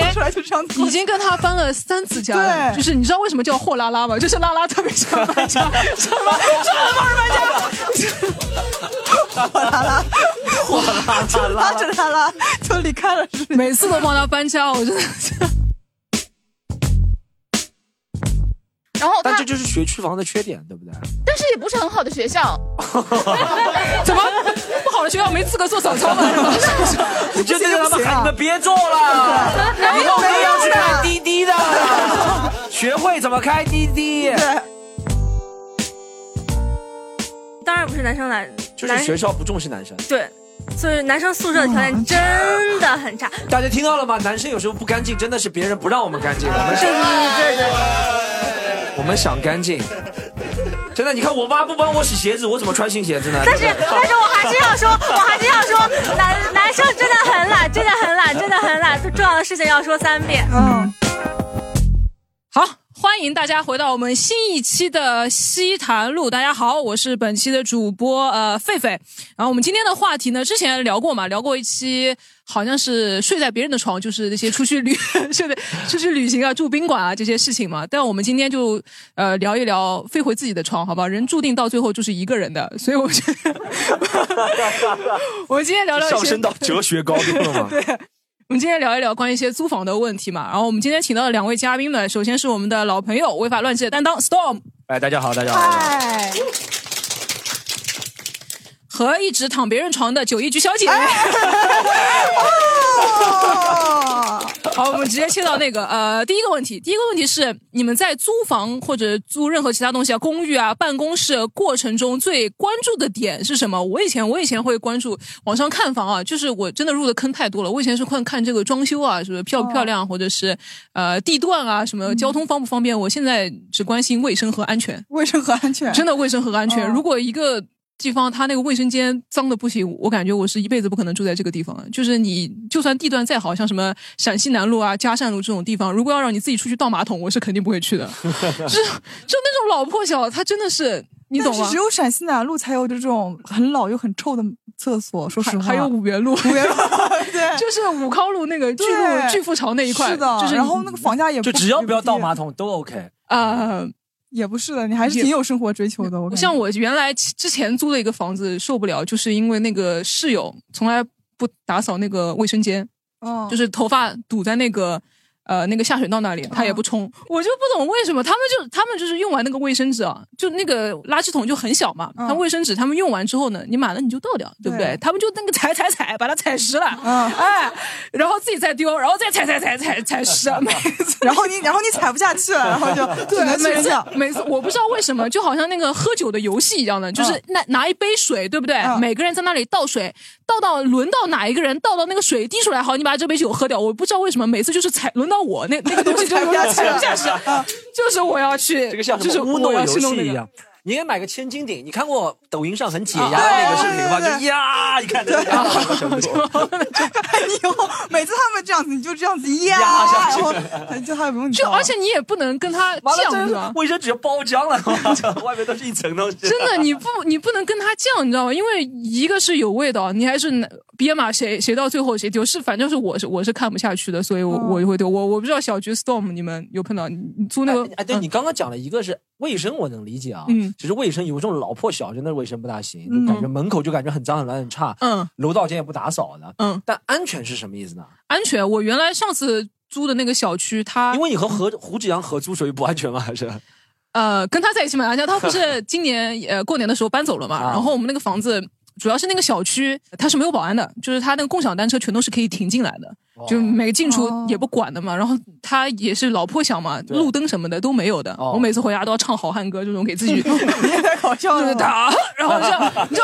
年出来就这样子已经跟他翻了三次家了，对就是你知道为什么叫货拉拉吗？就是拉拉特别喜欢搬家，什么什么帮人搬家，货拉拉，货拉拉，拉着他拉就离开了，是不？每次都帮他搬家，我真的是。然后但这，就是学区房的缺点，对不对？但是也不是很好的学校，怎么不好的学校没资格做早操吗？你就对他们喊你们别做了，以后没有去开滴滴的，学会怎么开滴滴，当然不是男生来，就是学校不重视男生。对，所以男生宿舍的条件真的很差。大家听到了吗？男生有时候不干净，真的是别人不让我们干净，我们对想对对对，我们想干净。真的，你看我妈不帮我洗鞋子，我怎么穿新鞋子呢？但是但是我还是要说，我还是要说，男男生真的很懒，真的很懒，真的很懒，重要的事情要说三遍。嗯，好，欢迎大家回到我们新一期的西坛路。大家好，我是本期的主播呃狒狒。然后我们今天的话题呢，之前聊过嘛，聊过一期好像是睡在别人的床，就是那些出去旅 睡的出去旅行啊、住宾馆啊这些事情嘛。但我们今天就呃聊一聊飞回自己的床，好吧？人注定到最后就是一个人的，所以我觉得 我们今天聊聊上升到哲学高度了吗？我们今天聊一聊关于一些租房的问题嘛。然后我们今天请到的两位嘉宾呢，首先是我们的老朋友违法乱纪的担当 Storm 哎，大家好，大家好。哎，和一直躺别人床的九一局小姐。哦，好，我们直接切到那个呃，第一个问题，第一个问题是你们在租房或者租任何其他东西啊，公寓啊、办公室过程中最关注的点是什么？我以前我以前会关注网上看房啊，就是我真的入的坑太多了。我以前是看看这个装修啊，是不是漂不漂亮，或者是呃地段啊，什么交通方不方便。我现在只关心卫生和安全。卫生和安全，真的卫生和安全。哦如果一个地方它那个卫生间脏的不行，我感觉我是一辈子不可能住在这个地方的。就是你就算地段再好，像什么陕西南路啊、嘉善路这种地方，如果要让你自己出去倒马桶，我是肯定不会去的。就就那种老破小，它真的是你懂吗只？有陕西南路才有这种很老又很臭的厕所。说实话，还还有五元路，五元路，对，就是武康路那个巨鹿巨富潮那一块，是的，就是然后那个房价也就只要不要倒马桶，桶都 OK。啊。也不是的，你还是挺有生活追求的。我像我原来之前租的一个房子受不了，就是因为那个室友从来不打扫那个卫生间，哦，就是头发堵在那个呃那个下水道那里，他也不冲，我就不懂为什么他们就他们就是用完那个卫生纸啊，就那个垃圾桶就很小嘛，嗯。他卫生纸他们用完之后呢，你满了你就倒掉，对。不对？对他们就那个踩踩踩，把它踩湿了，嗯。哎，然后自己再丢，然后再踩踩踩踩踩湿，每次。然后你然后你踩不下去了，然后就只对，每次。每次我不知道为什么，就好像那个喝酒的游戏一样的，就是嗯。拿拿一杯水，对不对？嗯。每个人在那里倒水，倒到轮到哪一个人倒到那个水滴出来，好，你把这杯酒喝掉。我不知道为什么每次就是踩轮到我那那个东西就踩不下去就是我要去，这个像就是什么乌诺游。戏一样。你应该买个千斤顶，你看过抖音上很解压啊的那个视频吗？就呀，你看这个压到什么程度？你以后每次他们这样子，你就这样子压，下去然后就他不用就而且你也不能跟他犟，是吧？卫生纸包浆了，外面都是一层东西。真的，你不你不能跟他犟，你知道吗？因为一个是有味道，你还是拿憋嘛，谁谁到最后谁丢，是反正是我是我是看不下去的，所以我、嗯我就会丢。我我不知道小菊 storm 你们有碰到你你租那个哎，哎对嗯你刚刚讲了一个是卫生，我能理解啊。嗯其实卫生有这种老破小，真的卫生不大行，感觉门口就感觉很脏很乱很差，嗯楼道间也不打扫的。嗯但安全是什么意思呢？安全。我原来上次租的那个小区，它因为你和何胡志阳合租所以不安全吗？还是呃跟他在一起买安全，他不是 今年呃过年的时候搬走了嘛，啊然后我们那个房子。主要是那个小区它是没有保安的，就是它那个共享单车全都是可以停进来的。就每个进出哦也不管的嘛。然后他也是老破小嘛，路灯什么的都没有的。哦我每次回家都要唱好汉歌，这种给自己你也太搞笑就是了。打，然后这样，就，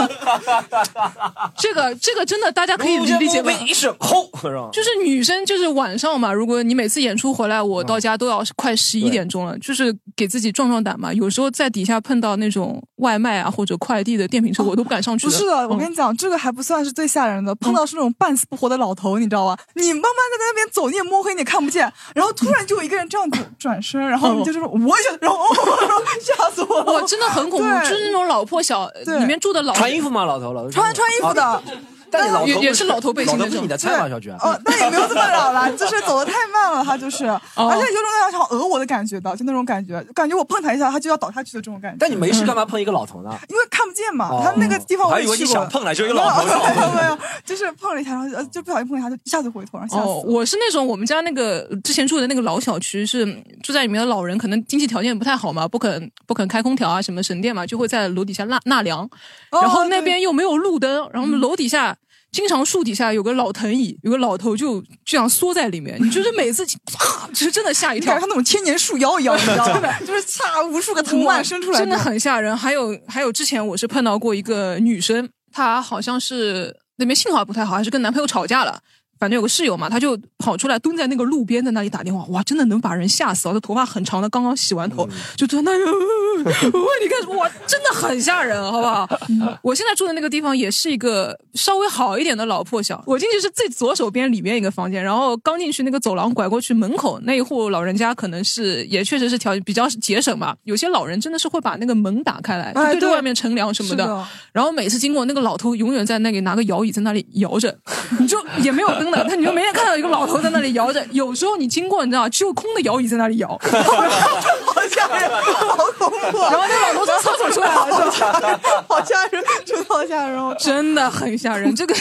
这个这个真的大家可以理解为？一声吼？就是女生，就是晚上嘛，如果你每次演出回来，我到家都要快十一点钟了，就是给自己壮壮胆嘛。有时候在底下碰到那种外卖啊或者快递的电瓶车，我都不敢上去不是的，我嗯跟你讲，这个还不算是最吓人的，碰到是那种半死不活的老头，你知道吧？你慢慢的在那边走，你也摸黑，你也看不见，然后突然就有一个人这样子 转身，然后你就是说，我也，然后然后吓死我了，我，真的很恐怖，就是那种老破小，对里面住的老穿衣服吗？老头，老头穿穿衣服的。啊但你老头也也是老头背心老是你的菜吗？小娟？哦，但也没有这么老了，就是走的太慢了，他就是，哦而且有种那种想讹我的感觉的，就那种感觉，感觉我碰他一下，他就要倒下去的这种感觉。但你没事干嘛碰一个老头呢？因为看不见嘛，哦他那个地方我还以为你想碰来就一个老头没有没有，就是碰了一下，然后呃就不小心碰一下，就一下子回头，然后吓死哦，我是那种我们家那个之前住的那个老小区，是住在里面的老人，可能经济条件不太好嘛，不肯不肯开空调啊，什么省电嘛，就会在楼底下纳纳凉，哦然后那边又没有路灯，然后我们楼底下。经常树底下有个老藤椅，有个老头就这样缩在里面，你就是每次啪，就是真的吓一跳像，那种千年树妖一样，你知道吗？就是嚓无数个藤蔓伸出来，真的很吓人。还有还有，之前我是碰到过一个女生，她好像是那边信号不太好，还是跟男朋友吵架了。反正有个室友嘛，他就跑出来蹲在那个路边，在那里打电话，哇，真的能把人吓死啊！她头发很长的，刚刚洗完头，就在那里，我你看，哇，真的很吓人，好不好？我现在住的 那个地方也是一个稍微好一点的老破小，我进去是最左手边里面一个房间，然后刚进去那个走廊拐过去门口那一户老人家可能是也确实是条比较节省嘛，有些老人真的是会把那个门打开来，对对着外面乘凉什么的然后每次经过那个老头，永远在那里拿个摇椅在那里摇着，你就也没有灯的，他你就没人看到一个老头在那里摇着。有时候你经过，你知道，只有空的摇椅在那里摇，好吓人，好恐怖，然后那个老头从厕所出来了，是吧？好吓人，真的好吓人哦！真的很吓人，这个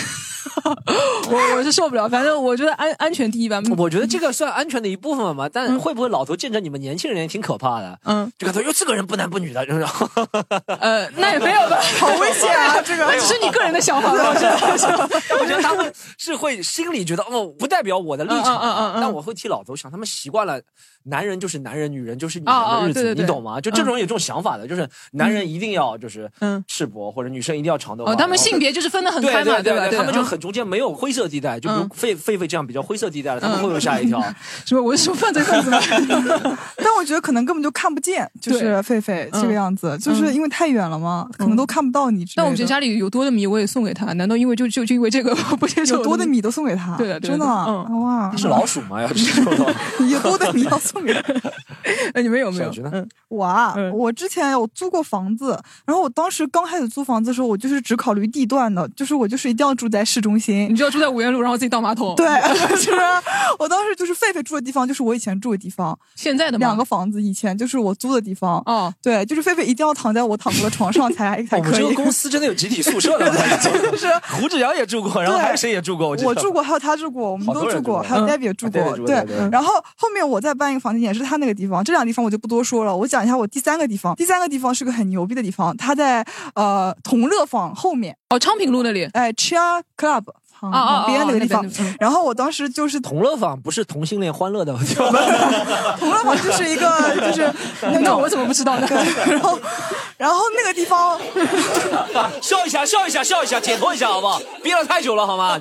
我我是受不了。反正我觉得安安全第一吧。我觉得这个算安全的一部分吧，但会不会老头见着你们年轻人也挺可怕的？嗯，这个头哟，这个人不男不女的，就是 呃，那也没有吧，好危险啊！这个那只是你个人的想法吧。我觉得我觉得他们是会心里觉得哦，不代表我的立场，嗯嗯嗯嗯嗯但我会替老头想，他们习惯了男人就是男人，女人就是女人的日子，对对对你懂吗？就这种有这种想法的，就是男人一定要就是嗯赤膊，或者女生一定要长头发。哦，他们性别就是分的很开嘛，对？对对，他们就嗯很中间没有灰色地带，就比如嗯狒狒狒这样比较灰色地带的，他们会不会吓一跳？什么？我是说犯罪分子吗？但我觉得可能根本就看不见，就是狒狒这个嗯样子，就是因为太远了嘛，可能都看不到你。但我觉得家里有多的米，我也送给他。难道因为就就就因为这个 不接受有多的？米都送给他，对的对的真的哇，是老鼠吗？要吃这种东西有多的米要送给他。哎，你们有没有我啊，嗯我之前有租过房子，然后我当时刚开始租房子的时候，我就是只考虑地段的，就是我就是一定要住在市中心你。就要住在五元路，然后自己倒马桶。对，就是我当时就是狒狒住的地方，就是我以前住的地方，现在的吗两个房子以前就是我租的地方。哦，对，就是狒狒一定要躺在我躺过的床上才才可以我们这个。公司真的有集体宿舍的吗？就是胡志阳也住过，然后还有谁也住过？我我住过，还有他住过，我们都住过，住过还有嗯 Debbie 也住过。对然后后面我再搬一个房间，也是他那个地方。这两个地方我就不多说了，我讲一下我第三个地方。第三个地方是个很牛逼的地方，它在呃同乐坊后面，哦，昌平路那里。哎 Chia Club 旁哦哦哦旁边那个地方。然后我当时就是同乐坊不是同性恋欢乐的，同乐坊就是一个就是 那我怎么不知道呢？然后然后那个地方 笑一下，笑一下，笑一下，解脱一下好不好？憋了太久了好吗？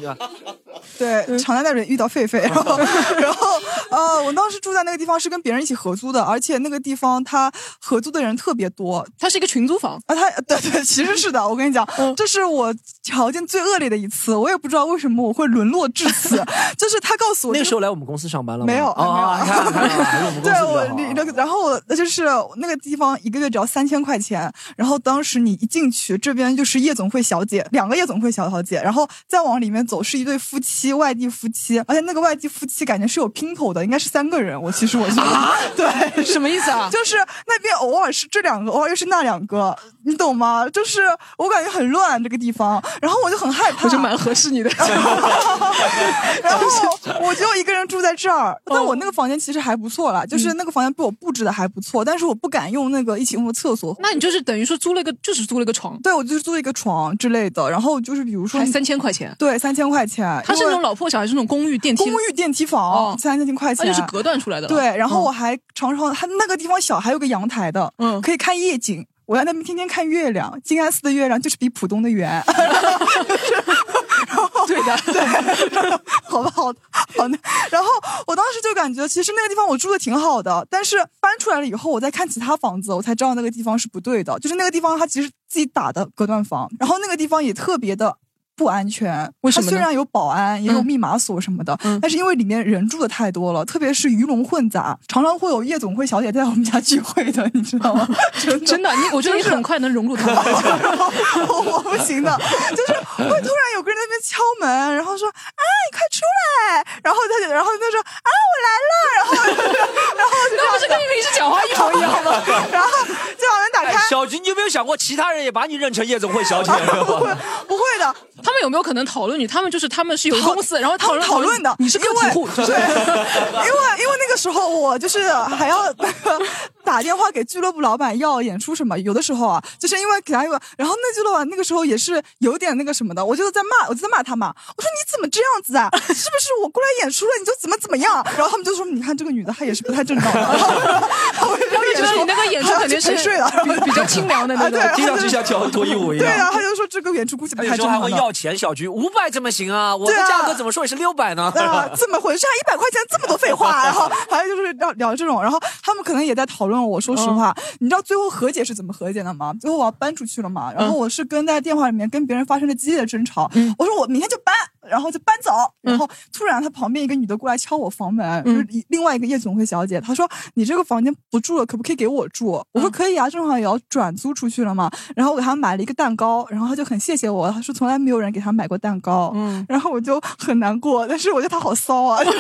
对，常在那里遇到狒狒，然后，然后，呃，我当时住在那个地方是跟别人一起合租的，而且那个地方他合租的人特别多，它是一个群租房。啊，他对对，其实是的，我跟你讲，嗯这是我条件最恶劣的一次，我也不知道为什么我会沦落至此，就是他告诉我这那个时候来我们公司上班了吗？没有哦，没有你看看看，还是我们公对我那个，然后我就是那个地方一个月只要三千块钱，然后当时你一进去，这边就是夜总会小姐，两个夜总会小小姐，然后再往里面走是一对夫妻，外地夫妻，而且那个外地夫妻感觉是有姘头的，应该是三个人。我其实我觉得，对，什么意思啊？就是那边偶尔是这两个，偶尔又是那两个，你懂吗？就是我感觉很乱这个地方，然后我就很害怕。我就蛮合适你的。然后我就一个人住在这儿，但我那个房间其实还不错啦，就是那个房间被我布置的还不错，但是我不敢用那个一起用的厕所。那你就是等于说租了一个，就是租了一个床，对，我就是租了一个床之类的，然后就是比如说还三千块钱，对，三千块钱。它是那种老破小，还是那种公寓电梯？公寓电梯哦房，三千块钱，那就是隔断出来的。对，然后嗯我还常常，它那个地方小，还有个阳台的，嗯可以看夜景。我在那边天天看月亮，静安寺的月亮就是比浦东的圆。对的，对，好吧，好的，好的。然后我当时就感觉，其实那个地方我住的挺好的，但是搬出来了以后，我再看其他房子，我才知道那个地方是不对的。就是那个地方它其实自己打的隔断房，然后那个地方也特别的。不安全，为什么它虽然有保安，也有嗯密码锁什么的，嗯但是因为里面人住的太多了，特别是鱼龙混杂，常常会有夜总会小姐在我们家聚会的，你知道吗？真的真的，你我觉得你是很快能融入他们。我 我不行的，就是会突然有个人在那边敲门，然后说啊你快出来，然后他就然后他说啊我来了，然后然后那不是跟你平时讲话一模一样吗？然后就把门打哎开，小菊，你有没有想过，其他人也把你认成夜总会小姐？不会不会的，他们有没有可能讨论你？他们就是他们是有讨公司，然后讨论讨论的，你是个体户，因为对，因为因为那个时候我就是还要那 个打电话给俱乐部老板要演出什么，有的时候啊，就是因为给他一个，然后那俱乐部那个时候也是有点那个什么的，我就在骂，我就在骂他嘛，我说你怎么这样子啊？是不是我过来演出了你就怎么怎么样？然后他们就说你看这个女的她也是不太正常的，然后我就觉得你那个演出肯定是睡了，比比较清凉的那种。啊对听上去像跳脱衣舞一样。对啊，他就说这个演出估计不他有时候还太正常要钱，小菊五百怎么行啊？我的价格怎么说也是六百呢？啊，怎么回事啊？一百块钱这么多废话，然后还有就是聊聊这种，然后他们可能也在讨论我。说实话，你知道最后和解是怎么和解的吗？最后我要搬出去了嘛，然后我是跟在电话里面跟别人发生了激烈的争吵。我说我明天就搬，然后就搬走。然后突然他旁边一个女的过来敲我房门，就是另外一个夜总会小姐，她说你这个房间不住了，可不可以给我住？我说可以啊，正好也要转租出去了嘛。然后我给她买了一个蛋糕，然后她就很谢谢我，她说从来没有人给她买过蛋糕。嗯然后我就很难过，但是我觉得她好骚啊。不是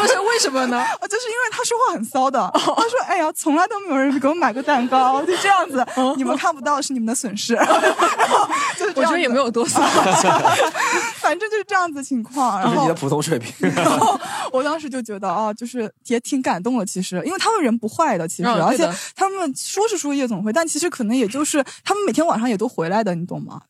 不是，为什么呢？啊，就是因为他说话很骚的。他说：“哎呀，从来都没有人给我买过蛋糕，就这样子，你们看不到是你们的损失。”然后就是我觉得也没有多骚。反正就是这样子情况。然后这是你的，普通水平。然后我当时就觉得啊，就是也挺感动的。其实，因为他们人不坏的，其实，而且他们说是说夜总会，但其实可能也就是他们每天晚上也都回来的，你懂吗？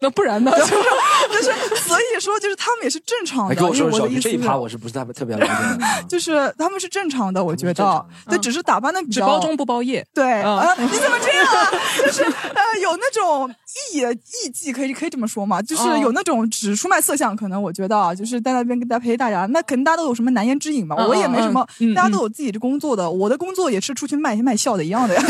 那不然呢？就是就是，所以说就是他们也是正常的。跟我说说，小菊因为我的意思是这一趴我是不是特别特别了解的？就是他们是正常的，我觉得，对，只是打扮的比较只包中不包夜。对，嗯啊，你怎么这样啊？就是呃，有那种艺艺伎，可以可以这么说嘛？就是哦有那种只出卖色相，可能我觉得啊，就是在那边跟大家陪大家，那肯定大家都有什么难言之隐嘛。嗯我也没什么大家都有自己的工作的，我的工作也是出去卖卖笑的一样的呀。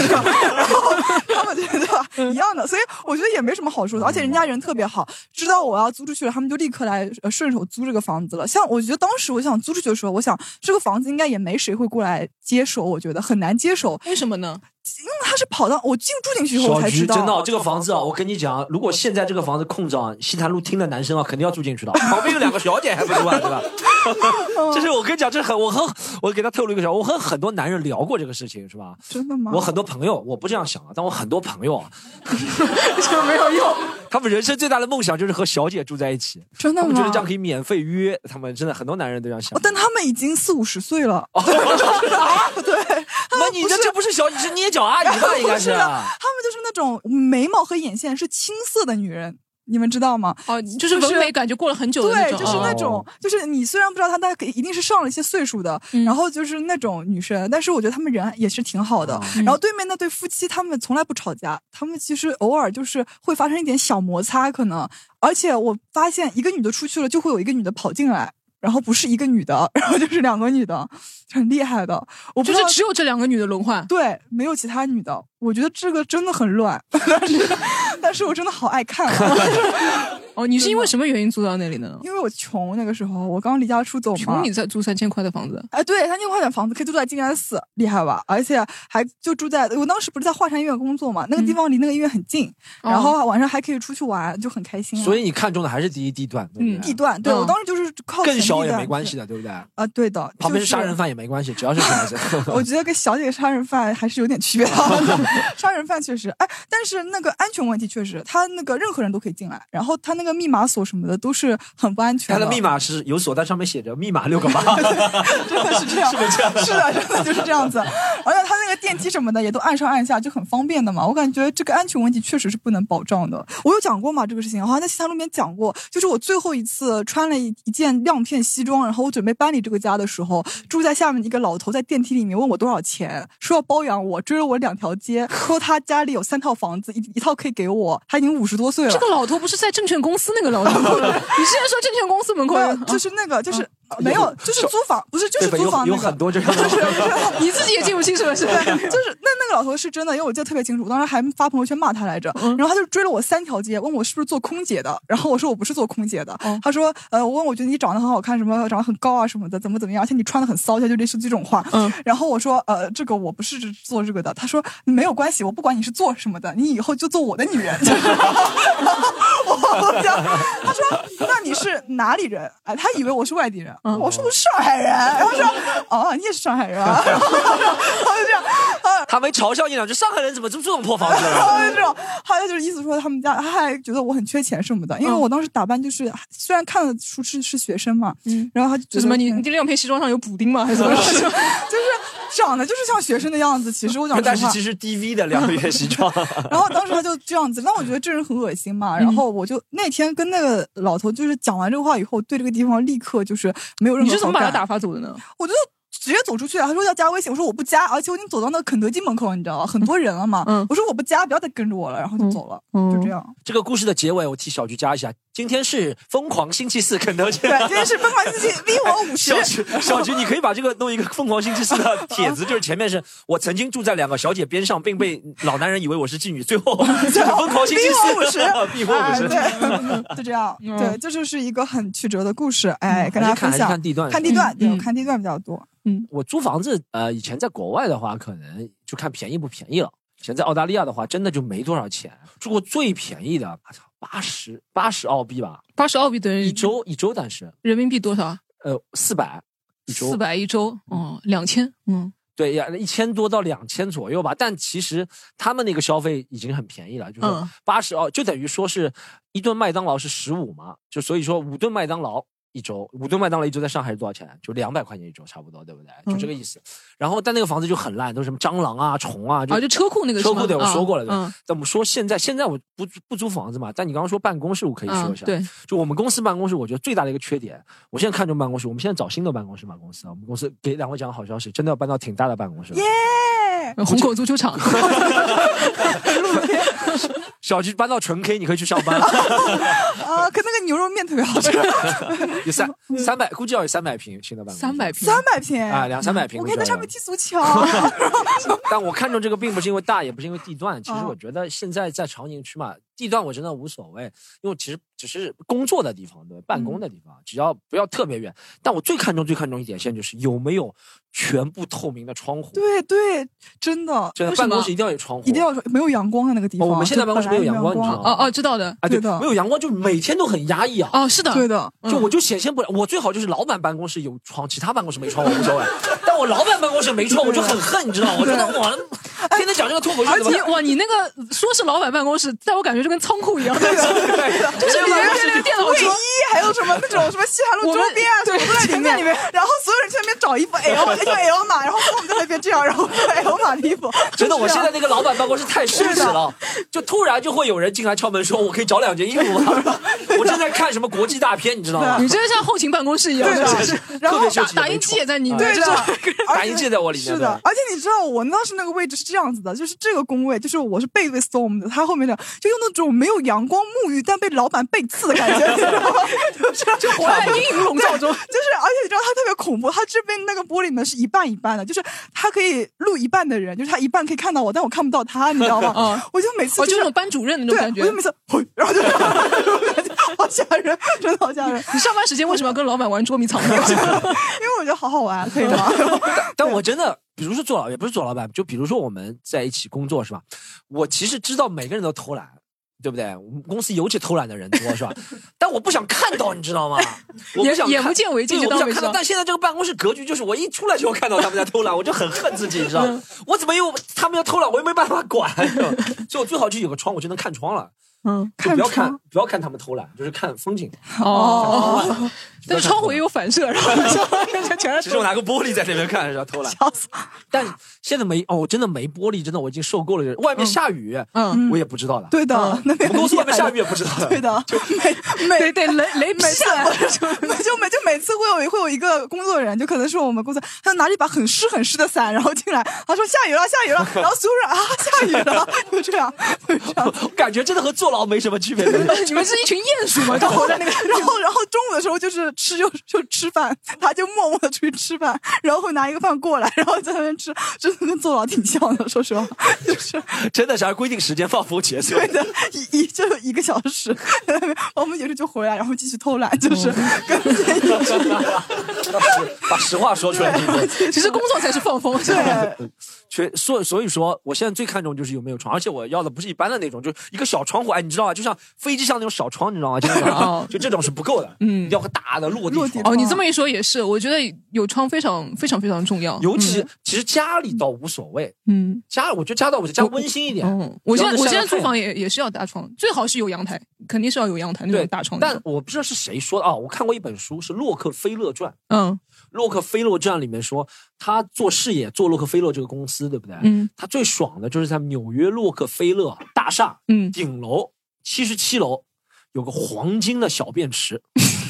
然后他们觉得一样的，所以我觉得也没什么好说的。而且人家人特别好，知道我要租出去了，他们就立刻来呃顺手租这个房子了。像我觉得当时我想租出去的时候，我想这个房子应该也没谁会过来接手，我觉得很难接手。为什么呢？因为他是跑到我进住进去以后才知道，菊真的哦，这个房子啊，我跟你讲，如果现在这个房子空着啊，西坛路听的男生啊，肯定要住进去的。旁边有两个小姐还不住啊，对吧？这是我跟你讲，这是很我和我给他透露一个小，我和很多男人聊过这个事情，是吧？真的吗？我很多朋友，我不这样想啊，但我很多朋友啊，就没有用。他们人生最大的梦想就是和小姐住在一起，真的吗？他们觉得这样可以免费约，他们真的很多男人都这样想哦。但他们已经四五十岁了，哦 对，那你这这不是小，你是捏脚阿姨吧？应该是他们就是那种眉毛和眼线是青涩的女人，你们知道吗？哦，就是纹眉感觉过了很久的那对，种。就是那哦种，就是你虽然不知道她，但一定是上了一些岁数的，嗯然后就是那种女生，但是我觉得他们人也是挺好的。然后对面那对夫妻，他们从来不吵架，他们其实偶尔就是会发生一点小摩擦，可能。而且我发现一个女的出去了，就会有一个女的跑进来。然后不是一个女的，然后就是两个女的，很厉害的。我不知道就是只有这两个女的轮换。对，没有其他女的。我觉得这个真的很乱，但是但是我真的好爱看啊，哦，你是因为什么原因租到那里呢？因为我穷那个时候，我刚离家出走嘛穷，你在租三千块的房子，哎，对，三千块的房子可以住在静安寺，厉害吧？而且还就住在我当时不是在华山医院工作嘛，那个地方离那个医院很近，哦然后晚上还可以出去玩，就很开心、啊。所以你看中的还是第一地段，对不对地段，对、嗯我当时就是靠更小也没关系的，对不对？啊，对的，旁边是杀人犯。犯也没关系，只要是小孩子。我觉得跟小姐杀人犯还是有点区别的。杀人犯确实，哎，但是那个安全问题确实，他那个任何人都可以进来，然后他那个密码锁什么的都是很不安全他的密码是有锁，但上面写着密码六个八。真的是这样，是不是这样？是的，真的就是这样子。而且他那个电梯什么的也都按上按下，就很方便的嘛。我感觉这个安全问题确实是不能保障的。我有讲过嘛这个事情，好像在其他路边讲过，就是我最后一次穿了一一件亮片西装，然后我准备搬离这个家的时候，住在下面的一个老头在电梯里面问我多少钱，说要包养我，追了我两条街，说他家里有三套房子，一一套可以给我，他已经五十多岁了。这个老头不是在证券公司那个老头？你之前说证券公司门口就是那个，就是、呃没有，就是租房，不是，就是租房那个。很多这样的。你自己也记不清是不是？对，就是那那个老头是真的，因为我记得特别清楚，我当时还发朋友圈骂他来着。然后他就追了我三条街，问我是不是做空姐的，然后我说我不是做空姐的。他说，呃，我问我觉得你长得很好看，什么长得很高啊什么的，怎么怎么样，而且你穿的很骚，他就类似这种话。嗯然后我说，呃，这个我不是做这个的。他说没有关系，我不管你是做什么的，你以后就做我的女人。我讲，他说那你是哪里人？哎，他以为我是外地人，我说我是上海人，然后说哦，你也是上海人啊，然后就这样，啊。他没嘲笑你两句，上海人怎么住这种破房子？然后就这种，他就是意思说他们家，他还觉得我很缺钱什么的，因为我当时打扮就是虽然看得出是是学生嘛，嗯然后他就什么你嗯你两片西装上有补丁吗？还是怎么？就是长得就是像学生的样子。其实我讲但是其，实 DV 的两个月西装，然后当时他就这样子，那我觉得这人很恶心嘛。然后我就那天跟那个老头就是讲完这个话以后，对这个地方立刻就是没有任何你是怎么把他打发走的呢？我就直接走出去了。他说要加微信，我说我不加，而且我已经走到那个肯德基门口了，你知道吗？很多人了嘛。嗯我说我不加，不要再跟着我了，然后就走了，嗯就这样。这个故事的结尾，我替小菊加一下。今天是疯狂星期四，肯德基。对，今天是疯狂星期逼我五十小。菊，小菊，你可以把这个弄一个疯狂星期四的帖子，就是前面是我曾经住在两个小姐边上，并被老男人以为我是妓女，最后这 个疯狂星期逼我五四十，逼我五哎十。对，就这样。嗯对，这就是一个很曲折的故事，哎，跟大家分享。看地段，看地段，对，看地段比较多。我租房子，呃，以前在国外的话，可能就看便宜不便宜了。以前在澳大利亚的话，真的就没多少钱。住过最便宜的，八十八十澳币吧，八十澳币等于一周一周，但是人民币多少？呃四百一周，四百一周，哦，两千，嗯，对呀，一千多到两千左右吧。但其实他们那个消费已经很便宜了，就是嗯八十澳，就等于说是一顿麦当劳是十五嘛，就所以说五顿麦当劳一周，五顿麦当劳一周在上海是多少钱？就两百块钱一周，差不多，对不对？就这个意思。然后但那个房子就很烂，都是什么蟑螂啊、虫啊，啊，就车库那个车库对，我说过了。对嗯，但我们说现在现在我不不租房子嘛，但你刚刚说办公室，我可以说一下。嗯对，就我们公司办公室，我觉得最大的一个缺点，我现在看中办公室，我们现在找新的办公室嘛，公司啊，我们公司给两位讲个好消息，真的要搬到挺大的办公室了。耶，虹口足球场，小区搬到纯 K，你可以去上班了。啊，可那个牛肉面特别好吃，有三三百，估计要有三百平新的办公室。三百平，三百平啊，两三百平。我可以在上面踢足球。但我看中这个并不是因为大，也不是因为地段。其实哦我觉得现在在长宁区嘛，地段我真的无所谓，因为其实只是工作的地方，对，办公的地方，只要不要特别远。但我最看重、最看重一点，现在就是有没有全部透明的窗户。对对，真的真的，办公室一定要有窗户，一定要没有阳光的那个地方。哦我们现在办公室没有阳光你知道吗哦哦，知道的，啊，对对的没有阳光，就每天都很压抑啊。哦，是的，对的，嗯就我就显现不了，我最好就是老板办公室有窗，其他办公室没窗我无所谓。但我老板办公室没窗，我就很恨，你知道吗？我觉得我天天讲这个脱口秀你哇，你那个说是老板办公室，在我感觉就跟仓库一样，对对，就是里面那个电脑桌。卫衣，还有什么那种什么西海路周边啊，什么都在里面。然后所有人去那边找衣服 L 就 L 码，然后我们在那边这样，然后 L 码的衣服。真的，我现在那那个老板办公室太奢侈了，就突然就会有人进来敲门说：“我可以找两件衣服吗？”我正在看什么国际大片，你知道吗？你真的像后勤办公室一样，是然后打打印机也在你对这。打印机在我里面。是的，而且你知道我当时那个位置是这样子的，就是这个工位，就是我是背对 storm 的，他后面的就用那种没有阳光沐浴，但被老板背刺的感觉，你知道吗？就是 就活在阴影笼罩中。就是，而且你知道他特别恐怖，他这边那个玻璃门是一半一半的，就是他可以录一半的人，就是他一半可以看到我，但我看不到他，你知道吗？嗯我就每次哦，就就是班主任的那种感觉我就。每次，嘿然后就好吓人，真的好吓人，你上班时间为什么要跟老板玩捉迷藏呢？因为我觉得好好玩，可以吗？但我真的，比如说做老也不是做老板，就比如说我们在一起工作是吧？我其实知道每个人都偷懒。对不对？我们公司尤其偷懒的人多，是吧？但我不想看到，你知道吗？我不想看眼不见为净我不想看到。但现在这个办公室格局就是，我一出来就要看到他们在偷懒，我就很恨自己，你知道吗？我怎么又他们要偷懒，我又没办法管，所以我最好就有个窗，我就能看窗了。嗯，看不要看，不要看他们偷懒，就是看风景。哦，但是窗户也有反射，然后就全是 其实我拿个玻璃在那边看是吧？偷懒。笑死！但现在没哦，我真的没玻璃，真的我已经受够了。外面下雨，嗯，我也不知道的。对的，那边我们公司外面下雨也不知道的。对的，就每每对对雷雷劈每次下来，每就每就每次会有会有一个工作人员，就可能是我们公司，他拿着一把很湿很湿的伞，然后进来，他说下雨了下雨了，然后所有人啊下雨了，就这样，就这样。我感觉真的和坐牢没什么区别。你们是一群鼹鼠吗？就活在那个。然后，然后中午的时候就是吃就就吃饭，他就默默的出去吃饭，然后会拿一个饭过来，然后在那边吃，真的跟坐牢挺像的，说实话，就是真的是按规定时间放风节奏。对的，一一就一个小时，我们有时就回来，然后继续偷懒，就是跟把实话说出来，其实工作才是放风，对。所所所以说，我现在最看重就是有没有窗，而且我要的不是一般的那种，就是一个小窗户，哎，你知道吗？就像飞机上那种小窗，你知道吗？就那哦种，就这种是不够的，嗯，要个大的落地窗。地窗哦，你这么一说也是，我觉得有窗非常非常非常重要。尤其其实家里倒无所谓，嗯家我觉得家倒无所谓，家温馨一点。嗯，我现在我现在租房也也是要大窗，最好是有阳台，肯定是要有阳台那种对大窗。但我不知道是谁说的啊，我看过一本书，是洛克菲勒传。嗯洛克菲勒传里面说，他做事业做洛克菲勒这个公司，对不对？嗯。他最爽的就是在纽约洛克菲勒大厦嗯，顶楼七十七楼有个黄金的小便池，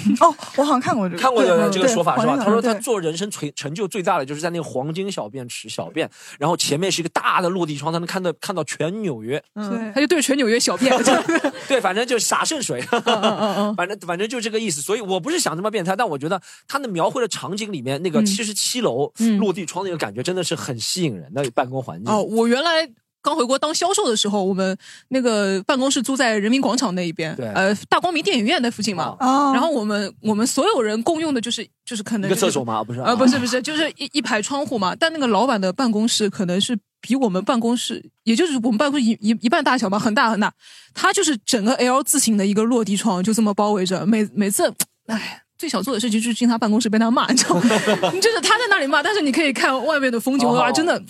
哦，我好像看过这个，看过对的这个说法是吧？他说他做人生成成就最大的就是在那个黄金小便池小便，然后前面是一个大的落地窗，他能看到看到全纽约。嗯，他就对着全纽约小便。对，反正就是洒圣水，嗯嗯嗯 反正反正就这个意思。所以我不是想这么变态，但我觉得他那描绘的场景里面那个嗯七十七楼嗯落地窗那个感觉真的是很吸引人的办公环境。哦，我原来刚回国当销售的时候，我们那个办公室租在人民广场那一边，对呃，大光明电影院那附近嘛。哦，然后我们我们所有人共用的就是就是可能就是一个厕所嘛？不是，呃，不是不是，就是一一排窗户嘛。但那个老板的办公室可能是比我们办公室，也就是我们办公室一一一半大小嘛，很大很大。他就是整个 L 字形的一个落地窗，就这么包围着。每每次，唉。最想做的事情就是进他办公室被他骂，你知道吗？就是他在那里骂，但是你可以看外面的风景，哦哇，真的，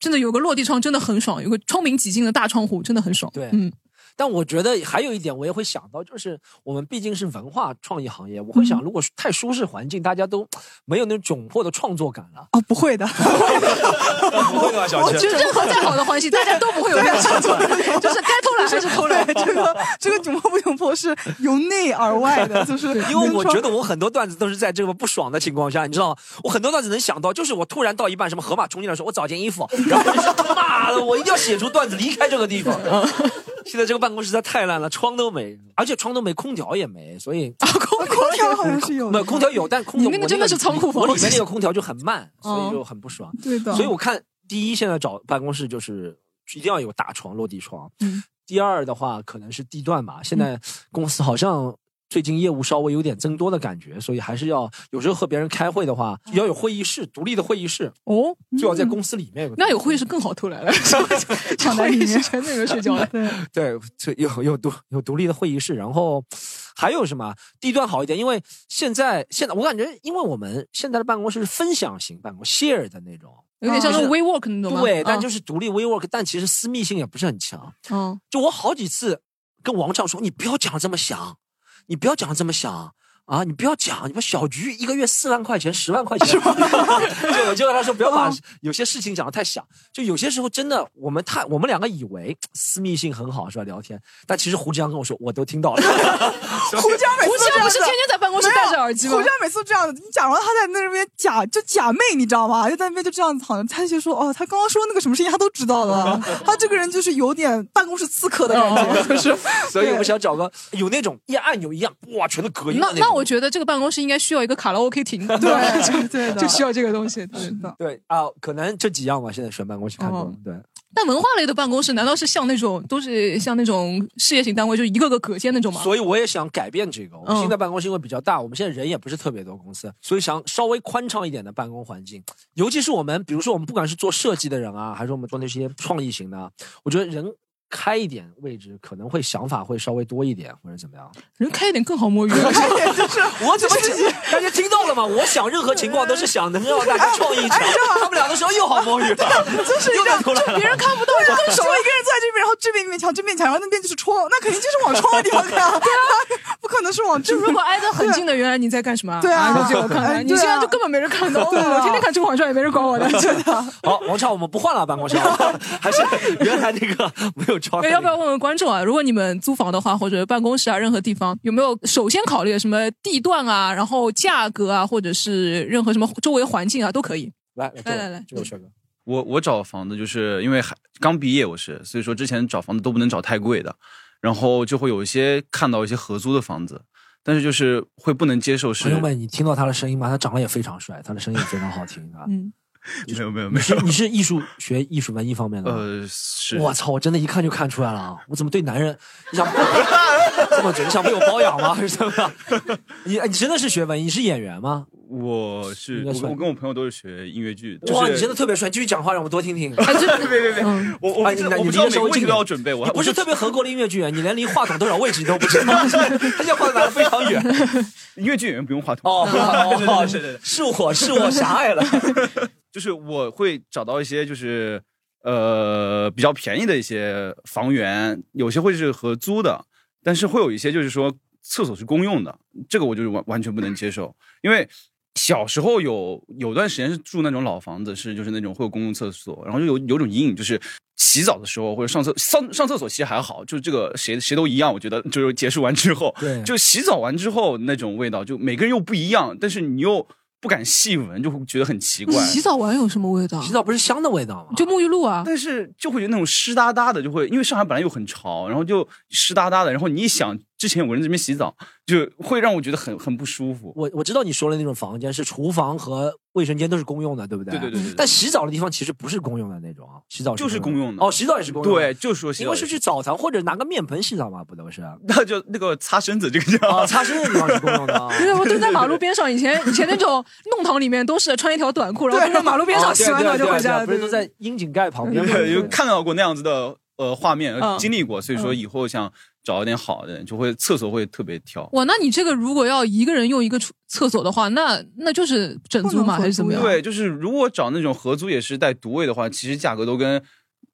真的有个落地窗真的很爽，有个窗明几净的大窗户真的很爽。对嗯，但我觉得还有一点，我也会想到，就是我们毕竟是文化创意行业，我会嗯想，如果太舒适环境，大家都没有那种窘迫的创作感了。哦，不会的，不会的吧，小 就任何再好的环境，大家都不会有这种创作，就是该偷懒还是偷懒。这个这个窘迫不窘迫是由内而外的，就是因为我觉得我很多段子都是在这个不爽的情况下，你知道吗？我很多段子能想到，就是我突然到一半，什么河马冲进来说：“我找件衣服。”然后你说：“他妈的，我一定要写出段子离开这个地方。现在这个办公室实在太烂了，窗都没，而且窗都没，空调也没，所以啊空空调好像是有没，有空调有，但空调我你那个真的是仓库房我里面那个空调就很慢，所以就很不爽。对的，所以我看第一，现在找办公室就是一定要有大床、落地窗。嗯第二的话，可能是地段吧。现在公司好像最近业务稍微有点增多的感觉，所以还是要有时候和别人开会的话，要有会议室，独立的会议室，哦，最好在公司里面。那有会议室更好偷懒了，抢在里面全在里面睡觉了。对，对，这有有独有独立的会议室，然后还有什么地段好一点？因为现在现在我感觉，因为我们现在的办公室是分享型办公，share 的那种。有点像是就是 WeWork 那种吗？对，但嗯就是独立 WeWork，但其实私密性也不是很强。嗯就我好几次跟王畅说，你不要讲这么响，你不要讲这么响。啊，你不要讲，你们小菊一个月四万块钱、十万块钱，就我就跟他说，不要把有些事情讲的太响。就有些时候真的，我们太我们两个以为私密性很好是吧？聊天，但其实胡志阳跟我说，我都听到了。胡江每胡次这样子志阳不是天天在办公室戴着耳机吗胡？江每次这样子，你假装他在那边假就假寐，你知道吗？就在那边就这样子，好像他就说哦，他刚刚说那个什么事情他都知道了。他这个人就是有点办公室刺客的感觉，就是。所以我们想找个有那种一按钮一样，哇，全都隔音那那种那我觉得这个办公室应该需要一个卡拉 OK 亭，对对的就需要这个东西。对是的，对啊，可能这几样吧。现在选办公室看中哦，对。但文化类的办公室难道是像那种都是像那种事业型单位，就一个个隔间那种吗？所以我也想改变这个。我们嗯新的办公室因为比较大，我们现在人也不是特别多公司，所以想稍微宽敞一点的办公环境。尤其是我们，比如说我们不管是做设计的人啊，还是我们做那些创意型的啊，我觉得人开一点位置，可能会想法会稍微多一点，或者怎么样。人开一点更好摸鱼。就 是 我怎么 大家听到了吗？我想任何情况都是想能让大家创意强。他们俩的时候又好摸鱼了，就是又在出来了。别人看不到，就跟手一个人坐在这边，然后这边一面墙，这面墙，然后那边就是窗，那肯定就是往窗的地方看，对啊，不可能是往这就如果挨得很近的，原来你在干什么？对啊就我看 看，哎你现在就根本没人看到。对啊我天天看《甄嬛传》，也没人管我的。真的。好，王超，我们不换了办公室，还是原来那个没有窗。要不要问问观众啊？如果你们租房的话，或者办公室啊，任何地方有没有首先考虑什么地段啊，然后价格啊，或者是任何什么周围环境啊，都可以。来来来来这个帅哥。我我找房子就是因为还刚毕业，我是所以说之前找房子都不能找太贵的，然后就会有一些看到一些合租的房子，但是就是会不能接受是朋友们，你听到他的声音吗？他长得也非常帅，他的声音也非常好听啊。嗯，没有没有没有，你是你是艺术学艺术文艺方面的吗？呃是我操！我真的一看就看出来了啊！我怎么对男人？你想 这么准？你想被我包养吗？还 是怎么样？你你真的是学文艺？你是演员吗？我是我我跟我朋友都是学音乐剧，就是哇，你真的特别帅！继续讲话，让我们多听听。哎，这别别别，嗯我我哎我不知道每个位置都要准备，我不是特别合格的音乐剧员，你连离话筒多少位置你都不知道，他现在话筒拿的非常远。音乐剧演员不用话筒哦，对对哦对对对，是我是我狭隘了。就是我会找到一些就是呃比较便宜的一些房源，有些会是合租的，但是会有一些就是说厕所是公用的，这个我就是完完全不能接受，因为。小时候有有段时间是住那种老房子，是就是那种会有公共厕所，然后就有有种阴影，就是洗澡的时候或者上厕上上厕所其实还好，就是这个谁谁都一样，我觉得就是结束完之后，对就洗澡完之后那种味道，就每个人又不一样，但是你又不敢细闻，就会觉得很奇怪。洗澡完有什么味道？洗澡不是香的味道吗？就沐浴露啊。但是就会觉得那种湿哒哒的，就会因为上海本来又很潮，然后就湿哒哒的，然后你一想之前有个人在这边洗澡，就会让我觉得很很不舒服。我我知道你说的那种房间是厨房和卫生间都是公用的，对不对？对对对对对但洗澡的地方其实不是公用的那种啊，洗澡就是公用的哦，洗澡也是公用的。对，就是说洗澡因为是去澡堂或者拿个面盆洗澡嘛，不都是？那就那个擦身子这个叫啊，擦身子地方是公用的啊。对，我蹲在马路边上，以前 以前那种弄堂里面都是穿一条短裤，然后蹲在马路边上洗完澡就回家不是都在窨井盖旁边吗？对，有看到过那样子的呃画面，嗯经历过，所以说以后想找一点好的，就会厕所会特别挑。哇，那你这个如果要一个人用一个厕厕所的话，那那就是整租吗？还是怎么样？对，就是如果找那种合租也是带独卫的话，其实价格都跟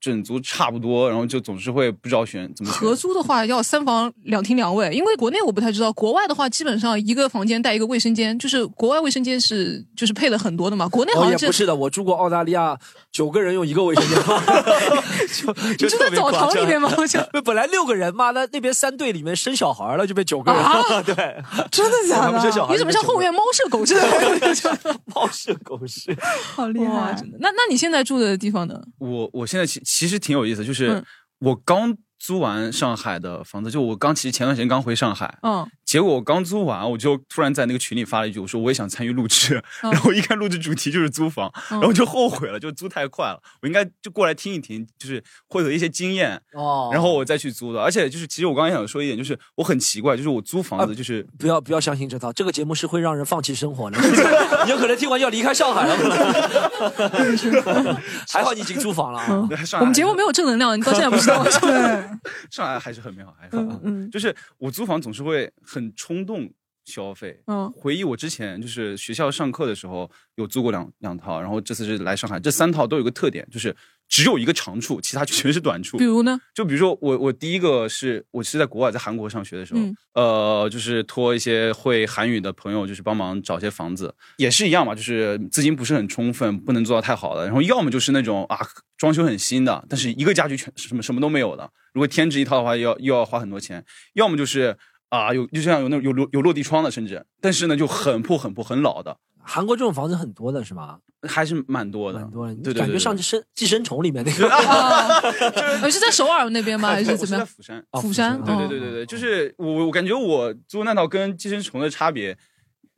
整租差不多，然后就总是会不知道选怎么选。合租的话要三房两厅两卫，因为国内我不太知道，国外的话基本上一个房间带一个卫生间，就是国外卫生间是就是配了很多的嘛，国内好哦，像不是的，我住过澳大利亚，九个人用一个卫生间，就你住在澡堂里面吗？我就，本来六个人嘛，那那边三队里面生小孩了，就被九个人。啊对，真的假的？你怎么像后院猫舍狗舍？猫舍狗舍？好厉哇，害！真的。那那你现在住的地方呢？我我现在其其实挺有意思，就是嗯。我刚租完上海的房子，就我刚其实前段时间刚回上海，嗯，结果我刚租完，我就突然在那个群里发了一句，我说我也想参与录制，嗯然后一看录制主题就是租房，然后就后悔了，就租太快了，我应该就过来听一听，就是会有一些经验，哦然后我再去租的。而且就是其实我刚刚想说一点，就是我很奇怪，就是我租房子就是。不要不要相信这套，这个节目是会让人放弃生活的，你 有可能听完就要离开上海了。还好你已经租房了啊！我们节目没有正能量，你到现在不知道。对，上海还是很美好，还是很好。嗯就是我租房总是会很冲动消费。嗯回忆我之前就是学校上课的时候有租过两两套，然后这次是来上海，这三套都有个特点，就是只有一个长处，其他全是短处比。如呢？就比如说我我第一个是我是在国外，在韩国上学的时候，嗯呃，就是托一些会韩语的朋友，就是帮忙找些房子，也是一样嘛，就是资金不是很充分，不能做到太好的。然后要么就是那种啊，装修很新的，但是一个家具全什么什么都没有的，如果添置一套的话，要又要花很多钱。要么就是啊，有就像有那种有落有落地窗的，甚至，但是呢就很破很破很老的，韩国这种房子很多的是吗？还是蛮多的，很多的，对对对对感觉像生寄生虫里面那个。是在首尔那边吗？还是怎么样？在釜山。哦釜山，对对哦对对对，就是我我感觉我租那套跟寄生虫的差别，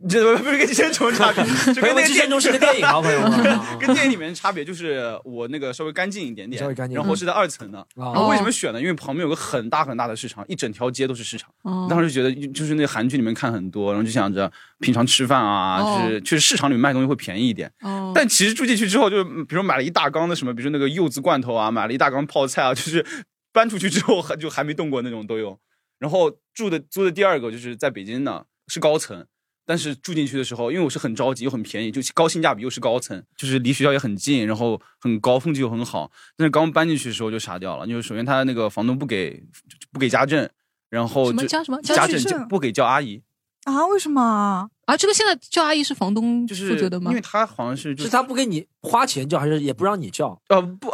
这不是跟寄生虫的差别，就跟那个电朋友们寄生虫是个电影啊，朋友们。跟电影里面的差别就是我那个稍微干净一点点，稍微干净然后是在二层的。哦然后为什么选呢？因为旁边有个很大很大的市场，一整条街都是市场。哦当时觉得就是那个韩剧里面看很多，然后就想着平常吃饭啊，哦就是去市场里面卖东西会便宜一点。哦，但其实住进去之后，就比如买了一大缸的什么，比如说那个柚子罐头啊，买了一大缸泡菜啊，就是搬出去之后还就还没动过那种都有。然后住的租的第二个就是在北京呢，是高层，但是住进去的时候，因为我是很着急又很便宜，就高性价比又是高层，就是离学校也很近，然后很高，风景又很好。但是刚搬进去的时候就傻掉了，因为首先他那个房东不给不给家政，然后就什么家什么家政不给叫阿姨，啊？为什么啊？啊，这个现在叫阿姨是房东就是负责的吗因为？他好像是就是他不给你花钱叫，还是也不让你叫？呃不，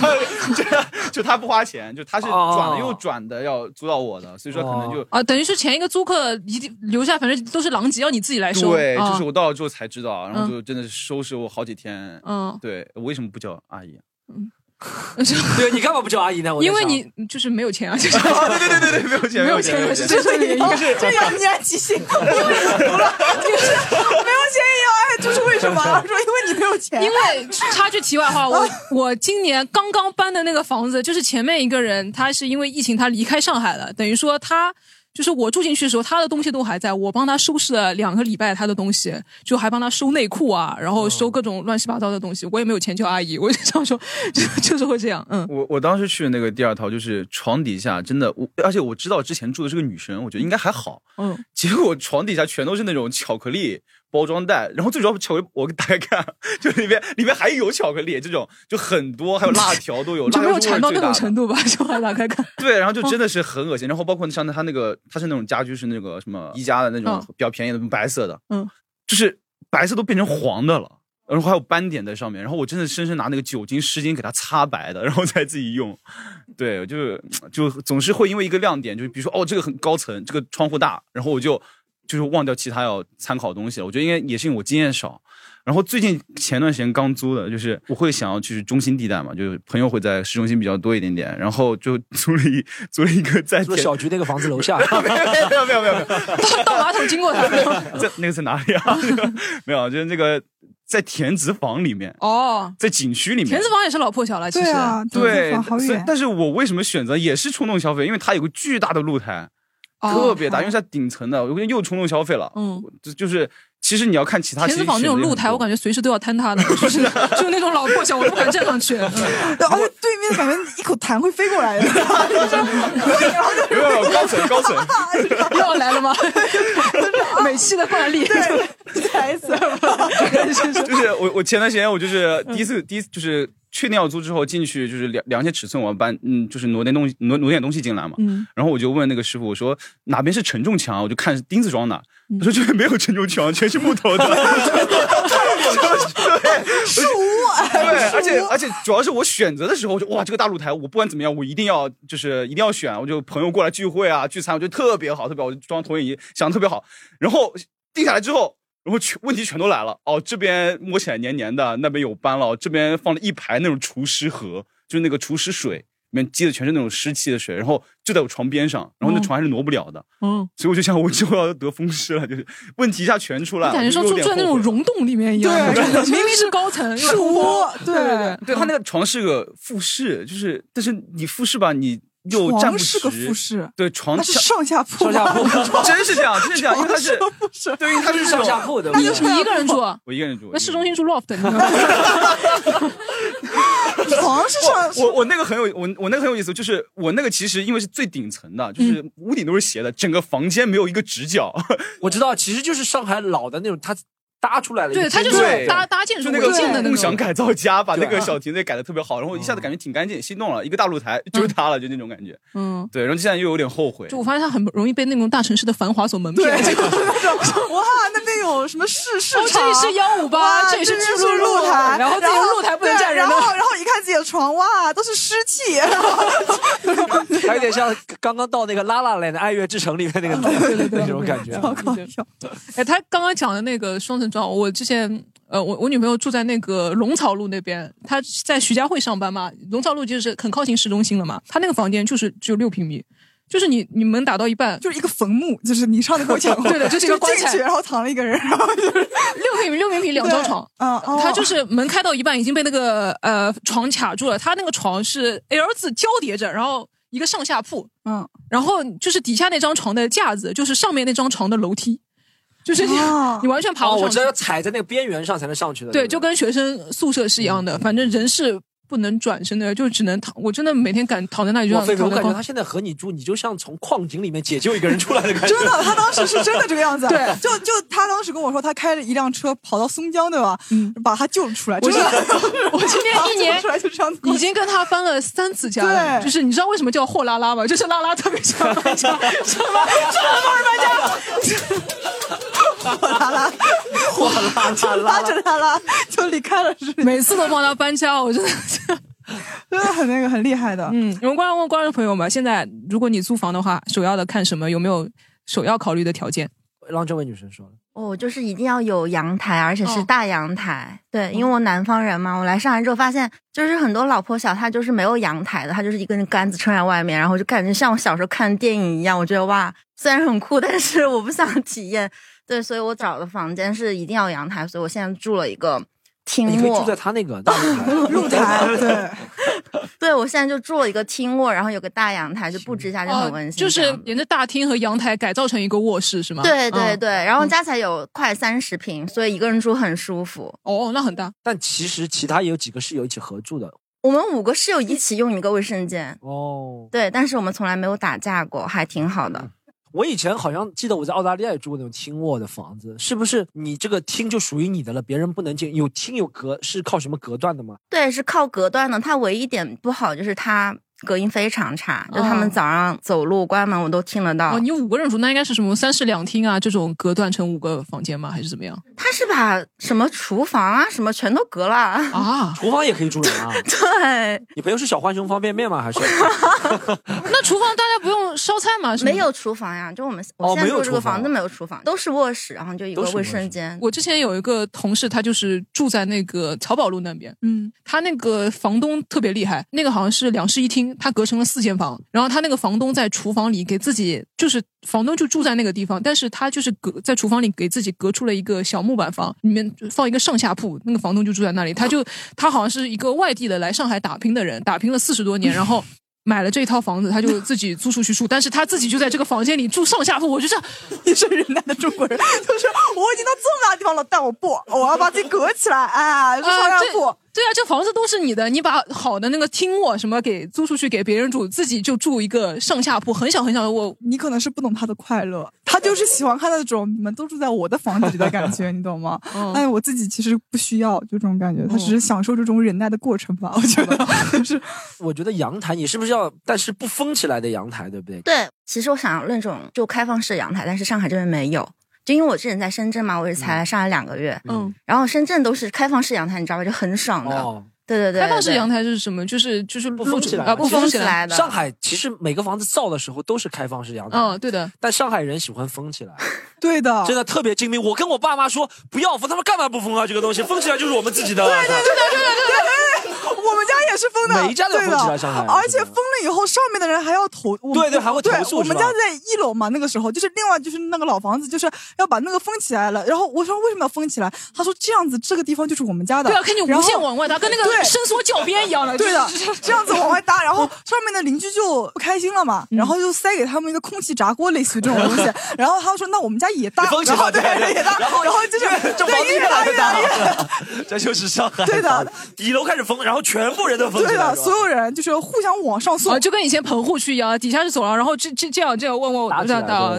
就就他不花钱，就他是哦转了又转的要租到我的，所以说可能就、啊，等于是前一个租客一定留下，反正都是狼藉，要你自己来收。对，啊就是我到了之后才知道，然后嗯就真的是收拾我好几天。嗯，对，我为什么不叫阿姨？对你干嘛不叫阿姨呢？我因为你就是没有钱啊，就是对对对对对，没有钱，没有钱，没有钱。钱是这是原因。是这要你来即兴，我也服了，就是没有钱也要爱，就是为什么？说因为你没有钱，因为插句题外话，我我今年刚刚搬的那个房子，就是前面一个人，他是因为疫情他离开上海了，等于说他就是我住进去的时候，他的东西都还在，我帮他收拾了两个礼拜他的东西，就还帮他收内裤啊，然后收各种乱七八糟的东西，我也没有钱叫阿姨，我就想说，就就是会这样，嗯。我我当时去的那个第二套，就是床底下真的，我而且我知道之前住的是个女生，我觉得应该还好，嗯，结果床底下全都是那种巧克力包装袋，然后最主要巧克力，我打开看，就里面里面还有巧克力，这种就很多，还有辣条都有，就没有馋到那种程度吧？就还打开看，对，然后就真的是很恶心。然后包括像他那个，他是那种家居是那个什么宜家的那种嗯比较便宜的白色的，嗯，就是白色都变成黄的了。然后还有斑点在上面，然后我真的深深拿那个酒精湿巾给它擦白的，然后再自己用。对，就是就总是会因为一个亮点，就是比如说哦这个很高层，这个窗户大，然后我就就是忘掉其他要参考的东西了。我觉得应该也是因为我经验少。然后最近前段时间刚租的，就是我会想要去中心地带嘛，就是朋友会在市中心比较多一点点，然后就租了一租了一个在小菊那个房子楼下，没有没有没有没有没有，倒 马桶经过他。在那个在哪里啊？没有，就是那个在田子坊里面，哦，在景区里面。田子坊也是老破小了，其实。对啊，对但是我为什么选择也是冲动消费？因为它有个巨大的露台，哦特别大，因为是在顶层的，我又冲动消费了。嗯，就就是其实你要看其他，田子坊那种露台，我感觉随时都要坍塌的，就是就那种老破小，我都不敢站上去。而且对面感觉一口痰会飞过来的，没有高层高层，又要来了吗？美系的惯例。才死。就是我我前段时间我就是第一次第一次就是确定要租之后进去就是量量一些尺寸，我要搬嗯就是挪点东西挪挪点东西进来嘛，嗯，然后我就问那个师傅我说哪边是承重墙，我就看钉子装的，他说这边没有承重墙，全是木头的。树屋，对，而且而且主要是我选择的时候，我就哇，这个大露台，我不管怎么样，我一定要就是一定要选。我就朋友过来聚会啊聚餐，我觉得特别好，特别好，我就装投影仪想的特别好。然后定下来之后，然后全问题全都来了。哦，这边摸起来黏黏的，那边有斑了，这边放了一排那种除湿盒，就是那个除湿水，里面积的全是那种湿气的水，然后就在我床边上，然后那床还是挪不了的。嗯，所以我就想，我之后要得风湿了，就是问题一下全出来了。感觉说就住住在那种溶洞里面一样，对明明是高层，是屋，对对对，对他那个床是个复式，就是但是你复式吧，你又站不直。床是个复式，对床是上下铺，上下铺，真是这样，真是这样，因为它是对，因为它是上下铺的。你你一个人住，我一个人住。那市中心住 loft，你知道吗？床是上我我那个很有我我那个很有意思，就是我那个其实因为是最顶层的，就是嗯屋顶都是斜的，整个房间没有一个直角。我知道，其实就是上海老的那种，它搭出来了对，它，就是搭搭建筑就那个违建的那种。共享改造家，把那个小亭子改的特别好，然后一下子感觉挺干净，心动了，一个大露台就是它了，就那种感觉。嗯，对，然后现在又有点后悔就。我发现他很容易被那种大城市的繁华所蒙对，骗。那种哇，那边有什么市市哦，场，这里是幺五八，这里是边巨鹿露台，然后这个露台不能站人然。后然后一看自己的床，哇，都是湿气，还有点像刚刚到那个拉拉来的《爱乐之城》里面那个那种感觉。超搞笑。哎，他刚刚讲的那个双层床，我之前呃，我我女朋友住在那个龙草路那边，她在徐家汇上班嘛，龙草路就是很靠近市中心了嘛，她那个房间就是只有六平米，就是你你门打到一半，就是一个坟墓，就是你上次给我讲过，对的就是一个棺材然后躺了一个人，然后就是 六平米六平米两张床。嗯，哦他就是门开到一半已经被那个呃床卡住了，他那个床是 L 字交叠着，然后一个上下铺，嗯，然后就是底下那张床的架子就是上面那张床的楼梯，就是你、哦 你完全爬哦，不上去。我知道要踩在那个边缘上才能上去的。对，就跟学生宿舍是一样的，反正人是不能转身的，就只能躺。我真的每天敢躺在那里就哇，想菲菲，我躺在光感觉他现在和你住，你就像从矿井里面解救一个人出来的感觉。真的，他当时是真的这个样子。对就就他当时跟我说，他开着一辆车跑到松江，对吧？嗯，把他救了出来。我真的，我今天一年出来就这样子。已经跟他翻了三次家了，对就是你知道为什么叫货拉拉吗？就是拉拉特别想搬家，什么什么帮人搬家。货拉拉，哗啦啦拉啦着他拉就离开了，是每次都帮他搬家，我真的是。真的很那个很厉害的。嗯，我们观众问观众朋友们，现在如果你租房的话，首要的看什么？有没有首要考虑的条件？让这位女生说了，哦，就是一定要有阳台，而且是哦大阳台。对，因为我南方人嘛，我来上海之后发现，就是很多老破小，它就是没有阳台的，它就是一根杆子撑在外面，然后就感觉像我小时候看电影一样。我觉得哇，虽然很酷，但是我不想体验。对，所以我找的房间是一定要阳台，所以我现在住了一个厅卧你住在。他那个大露台。露台，对，对，我现在就住了一个厅卧，然后有个大阳台，就布置一下就很温馨。哦就是沿着大厅和阳台改造成一个卧室是吗？对对嗯对，然后加起来有快三十平，所以一个人住很舒服。哦，那很大。但其实其他也有几个室友一起合住的我们五个室友一起用一个卫生间，哦。对，但是我们从来没有打架过，还挺好的。我以前好像记得我在澳大利亚也住过那种厅卧的房子，是不是你这个厅就属于你的了，别人不能进？有厅有隔是靠什么隔断的吗？对，是靠隔断的。它唯一一点不好就是它隔音非常差，就他哦们早上走路关门我都听得到。哦，你五个人住，那应该是什么三室两厅啊？这种隔断成五个房间吗？还是怎么样？他是把什么厨房啊什么全都隔了。啊，厨房也可以住人啊？对，你朋友是小浣熊方便面吗？还是？那厨房大家不用烧菜吗？没有厨房呀，就我们哦我现在住这个房子没有厨房，都是卧室，然后就一个卫生间。我之前有一个同事，他就是住在那个漕宝路那边，嗯，他那个房东特别厉害，那个好像是两室一厅，他隔成了四间房，然后他那个房东在厨房里给自己，就是房东就住在那个地方，但是他就是隔在厨房里给自己隔出了一个小木板房，里面放一个上下铺，那个房东就住在那里，他就他好像是一个外地的来上海打拼的人，打拼了四十多年，然后。买了这一套房子，他就自己租出去住，但是他自己就在这个房间里住上下铺。我就这样，你是云南的中国人，就是我已经到这么大地方了，但我不，我要把自己隔起来，哎，上下铺。对啊，这房子都是你的，你把好的那个厅卧什么给租出去给别人住，自己就住一个上下铺，很小很小的卧。你可能是不懂他的快乐，他就是喜欢看那种你们都住在我的房子里的感觉，你懂吗？嗯哎，我自己其实不需要就这种感觉，他只是享受这种忍耐的过程吧。我觉得 就是 我觉得阳台你是不是要，但是不封起来的阳台，对不对？对，其实我想要那种就开放式阳台，但是上海这边没有。就因为我之前在深圳嘛，我也才来上来两个月，嗯，然后深圳都是开放式阳台，你知道吧？就很爽的。哦，对对对，开放式阳台是什么？就是就是不封起来啊，不封起来。的。上海其实每个房子造的时候都是开放式阳台，嗯，对的。但上海人喜欢封起来，对的，真的特别精明。我跟我爸妈说不要封，他们干嘛不封啊？这个东西封起来就是我们自己的。对对对对对对我们家也是封的，每一家都对封起来的上海而且封了以后，上面的人还要投，我对对还会投诉我们家在一楼嘛，那个时候就是另外就是那个老房子，就是要把那个封起来了。然后我说为什么要封起来？他说这样子这个地方就是我们家的，对啊，看你无限往外搭，跟那个伸缩教鞭一样的。对的，这样子往外搭，然后上面的邻居就不开心了嘛，然后就塞给他们一个空气炸锅，类似于这种东西。然后他说那我们家也搭，封起然后来，对也搭，然后然后就是这房子对越搭越大搭越搭。这就是上海。对的，底楼开始封，然后全部人都封起对的，所有人就是互相往上送啊，。就跟以前棚户区一样，底下是走廊，然后这这这样这样问问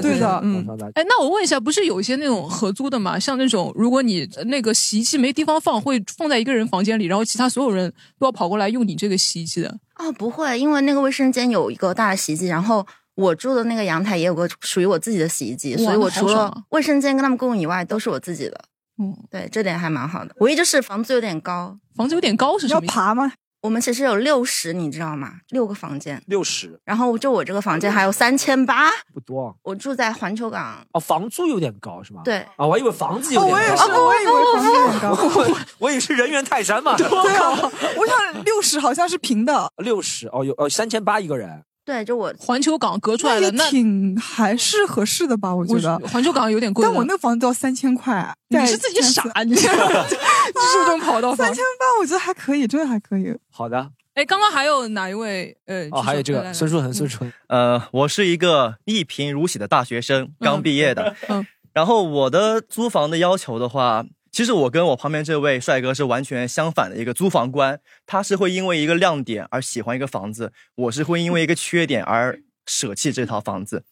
对的嗯。哎，那我问一下，不是有一些那种合租的吗？像那种，如果你呃那个洗衣机没地方放，会放在一个人房间里，然后其他所有人都要跑过来用你这个洗衣机的。哦，不会，因为那个卫生间有一个大的洗衣机，然后我住的那个阳台也有个属于我自己的洗衣机，所以我除了卫生间跟他们共用以外，都是我自己的。嗯，对，这点还蛮好的。唯一就是房子有点高，房子有点高是么要？爬吗？我们其实有六十，你知道吗？六个房间，六十然后就我这个房间还有三千八。不多啊我住在环球港，哦，房租有点高是吗？对，啊，我还以为房子有哦，点高。我也是，我也以为房子有点高。我我以为是人猿泰山嘛。对啊，我想六十好像是平的，六十哦，有哦三千八一个人，对，就我环球港隔出来的，那挺还是合适的吧？我觉我得。环球港有点贵。但我那房子都要三千块，你是自己傻，你这就是 这种跑道房三。千八，我觉得还可以，真的还可以。好的哎，刚刚还有哪一位？呃，哦，还有这个孙书书恒，孙书恒，呃，我是一个一贫如洗的大学生，刚毕业的。嗯然后我的租房的要求的话，其实我跟我旁边这位帅哥是完全相反的一个租房观。他是会因为一个亮点而喜欢一个房子，我是会因为一个缺点而舍弃这套房子。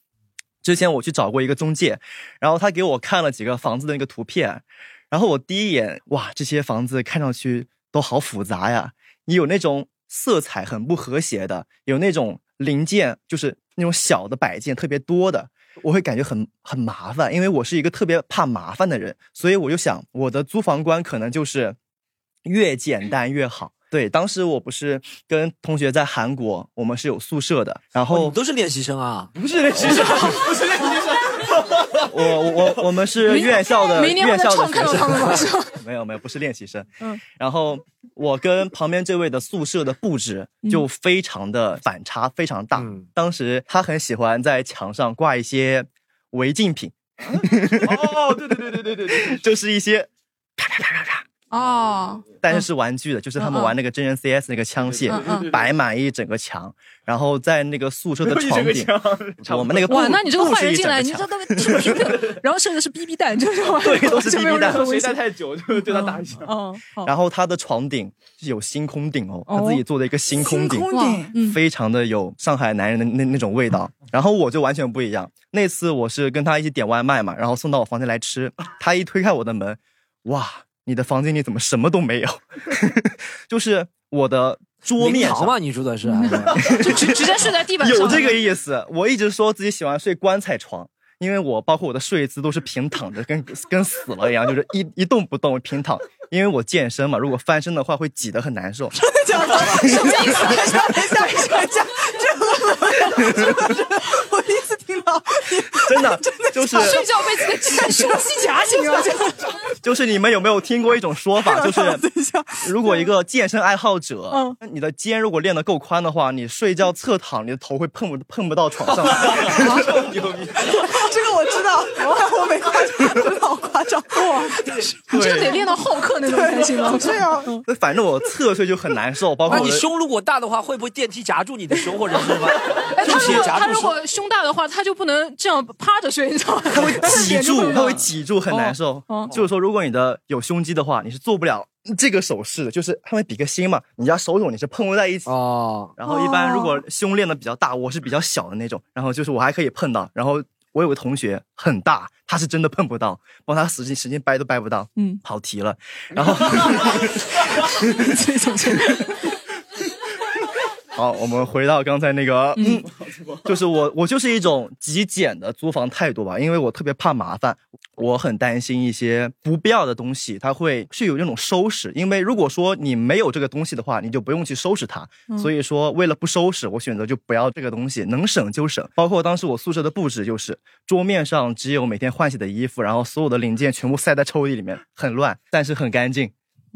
之前我去找过一个中介，然后他给我看了几个房子的那个图片，然后我第一眼哇，这些房子看上去都好复杂呀，你有那种色彩很不和谐的，有那种零件就是那种小的摆件特别多的，我会感觉很很麻烦，因为我是一个特别怕麻烦的人，所以我就想我的租房观可能就是越简单越好。对，当时我不是跟同学在韩国，我们是有宿舍的，然哦，后你都是练习生啊？不是练习生，不是练习生，我我我我们是院校的院校的学？生？没有没有，不是练习生。嗯，然后我跟旁边这位的宿舍的布置就非常的反差，非常大。嗯当时他很喜欢在墙上挂一些违禁品，哦，对对对对对对对，就是一些，哦，但是是玩具的，就是他们玩那个真人 CS 那个枪械，摆满一整个墙，然后在那个宿舍的床顶，我们那个哇，那你这个坏人进来，你这都然后剩的是 BB 弹，就是 对都是 BB 弹谁任何危险待太久就对他打一下。嗯，然后他的床顶是有星空顶哦，哦。他自己做的一个星空顶，非常的有上海男人的那那种味道。然后我就完全不一样，那次我是跟他一起点外卖嘛，然后送到我房间来吃，他一推开我的门，哇，你的房间里怎么什么都没有？就是我的桌面你住的是？就直直接睡在地板上，有这个意思。我一直说自己喜欢睡棺材床。因为我包括我的睡姿都是平躺着，跟跟死了一样，就是一一动不动平躺。因为我健身嘛，如果翻身的话会挤得很难受。什么意思？等一下，等一下，等一下，这个这个我第一。真的 就是睡觉被自己的胸肌夹醒了，就是你们有没有听过一种说法，就是如果一个健身爱好者，嗯。你的肩如果练得够宽的话，你睡觉侧躺，你的头会碰不碰不到床上。这个我知道，我我没夸张，真的好夸张哇！你这个得练到浩克那种才行吗？这样，反正我侧睡就很难受，包括你胸如果大的话，会不会电梯夹住你的胸或者是什么？哎，他如果夹住。他如果胸大的话，他就不能这样趴着睡，你知道吗？他会挤住，他会挤。住，很难受。哦就是说，如果你的有胸肌的话，你是做不了这个手势的，就是他们比个心嘛，你家手肘你是碰不在一起。哦，然后一般如果胸练的比较大，我是比较小的那种，然后就是我还可以碰到。然后我有个同学很大，他是真的碰不到，帮他使劲使劲掰都掰不到。嗯，跑题了。然后这种这好，我们回到刚才那个，嗯，就是我我就是一种极简的租房态度吧，因为我特别怕麻烦，我很担心一些不必要的东西，它会是有那种收拾。因为如果说你没有这个东西的话，你就不用去收拾它。所以说，为了不收拾，我选择就不要这个东西，能省就省。包括当时我宿舍的布置，就是桌面上只有每天换洗的衣服，然后所有的零件全部塞在抽屉里面，很乱，但是很干净。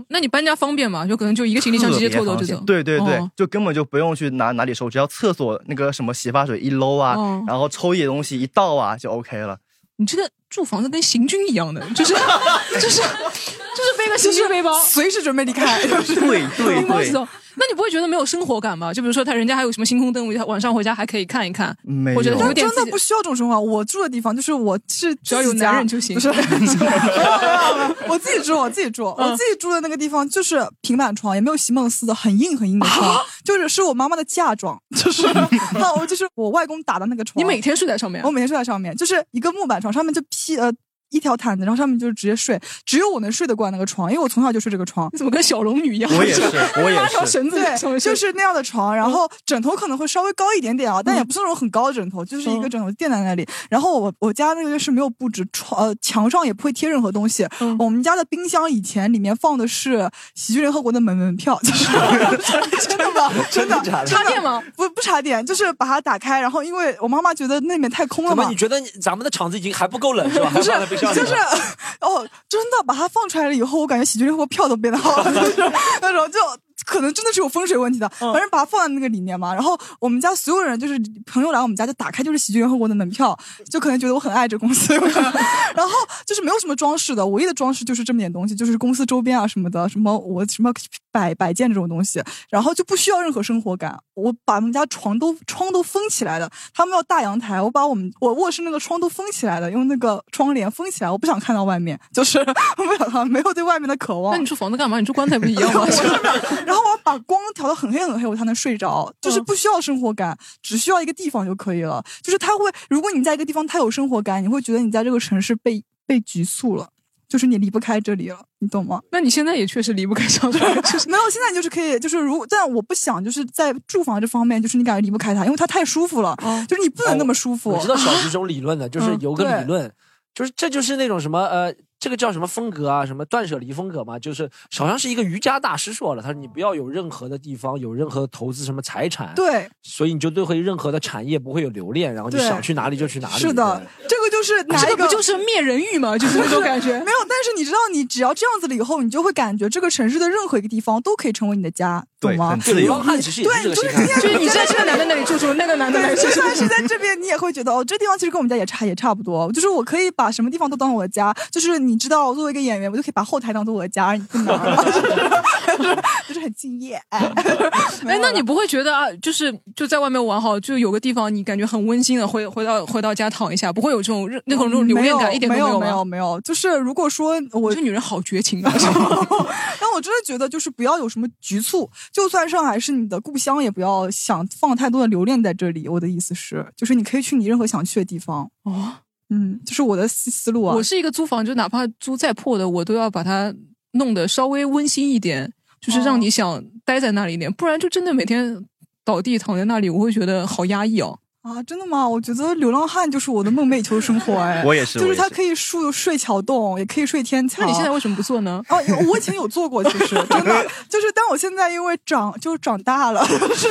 那你搬家方便吗？就可能就一个行李箱直接拖走特别方这种。便对对对，哦就根本就不用去拿哪里收，只要厕所那个什么洗发水一搂啊，哦然后抽屉的东西一倒啊，就 OK 了。你这个住房子跟行军一样的，就是就是 就是背个行李背包，随时准备离开。就是对对对。那你不会觉得没有生活感吗？就比如说他人家还有什么星空灯，晚上回家还可以看一看，没或者有有点自己真的不需要这种生活。我住的地方就是我是只要有男人就行不是，我自己住，我自己住，我自己住的那个地方就是平板床，也没有席梦思的很硬很硬的床，就是是我妈妈的嫁妆，就是 啊，我就是我外公打的那个床。你每天睡在上面我，每天睡在上面，就是一个木板床，上面就披呃一条毯子，然后上面就是直接睡，只有我能睡得惯那个床，因为我从小就睡这个床。你怎么跟小龙女一样？我也是我也拉条绳子就是那样的床，然后枕头可能会稍微高一点点啊，但也不是那种很高的枕头，就是一个枕头垫在那里。然后我我家那个是没有布置，床呃墙上也不会贴任何东西。嗯我们家的冰箱以前里面放的是喜剧联合国的门门票，就是 真的吗？真的插电吗？不不插电，就是把它打开，然后因为我妈妈觉得那里面太空了嘛怎么你，觉得咱们的场子已经还不够冷是吧？还不是就是哦，真的把它放出来了以后，我感觉喜剧联合国票都变得好了，就是那种就。可能真的是有风水问题的，反正把它放在那个里面嘛。然后我们家所有人就是朋友来我们家就打开就是喜剧联合国的门票，就可能觉得我很爱这公司。然后就是没有什么装饰的，唯一的装饰就是这么点东西，就是公司周边啊什么的，什么我什么摆摆件这种东西，然后就不需要任何生活感。我把我们家床都窗都封起来的，他们要大阳台，我把我们我卧室那个窗都封起来的，用那个窗帘封起来，我不想看到外面，就是 我不想看，没有对外面的渴望那。你住房子干嘛？你住棺材不一样吗？然后我要把光调到很黑很黑，我才能睡着，就是不需要生活感，只需要一个地方就可以了。就是它会，如果你在一个地方太有生活感，你会觉得你在这个城市被被局促了，就是你离不开这里了，你懂吗？那你现在也确实离不开上海，就 是没有，现在就是可以，就是如，但我不想就是在住房这方面，就是你感觉离不开它，因为它太舒服了，就是你不能那么舒服。我知道小徐这种理论的，就是嗯有个理论，就是这就是那种什么呃，这个叫什么风格啊，什么断舍离风格嘛，就是好像是一个瑜伽大师说了，他说你不要有任何的地方有任何投资什么财产，，对，所以你就对会任何的产业不会有留恋，然后就想去哪里就去哪里。是的，这个就是拿这一个不就是灭人欲吗？就是那种感觉。没有，但是你知道，你只要这样子了以后，你就会感觉这个城市的任何一个地方都可以成为你的家，懂吗对很？对，自由流浪汉其实也是这个心态。就是你在这个男的那里住住，那个男的那对，里住住。就算是在这边，你也会觉得哦，这地方其实跟我们家也差也差不多。就是我可以把什么地方都当我的家。就是你知道，作为一个演员，我就可以把后台当做我的家，你不能，就是就是很敬业。哎，哎，那你不会觉得啊，就是就在外面玩好，就有个地方你感觉很温馨的，回回到回到家躺一下，不会有这种那种那种留恋感，一点都没有吗没有没有。就是如果说我这女人好绝情啊！但我真的觉得，就是不要有什么局促，就算上海是你的故乡，也不要想放太多的留恋在这里。我的意思是，就是你可以去你任何想去的地方。哦，嗯，这是我的思思路啊。我是一个租房，就哪怕租再破的，我都要把它弄得稍微温馨一点，就是让你想待在那里一点，不然就真的每天倒地躺在那里，我会觉得好压抑哦。啊，真的吗？我觉得流浪汉就是我的梦寐以求的生活，哎，我也是就是他可以睡睡桥洞，也可以睡天桥。那你现在为什么不做呢？哦，我以前有做过，其实 真的就是，但我现在因为长就长大了，是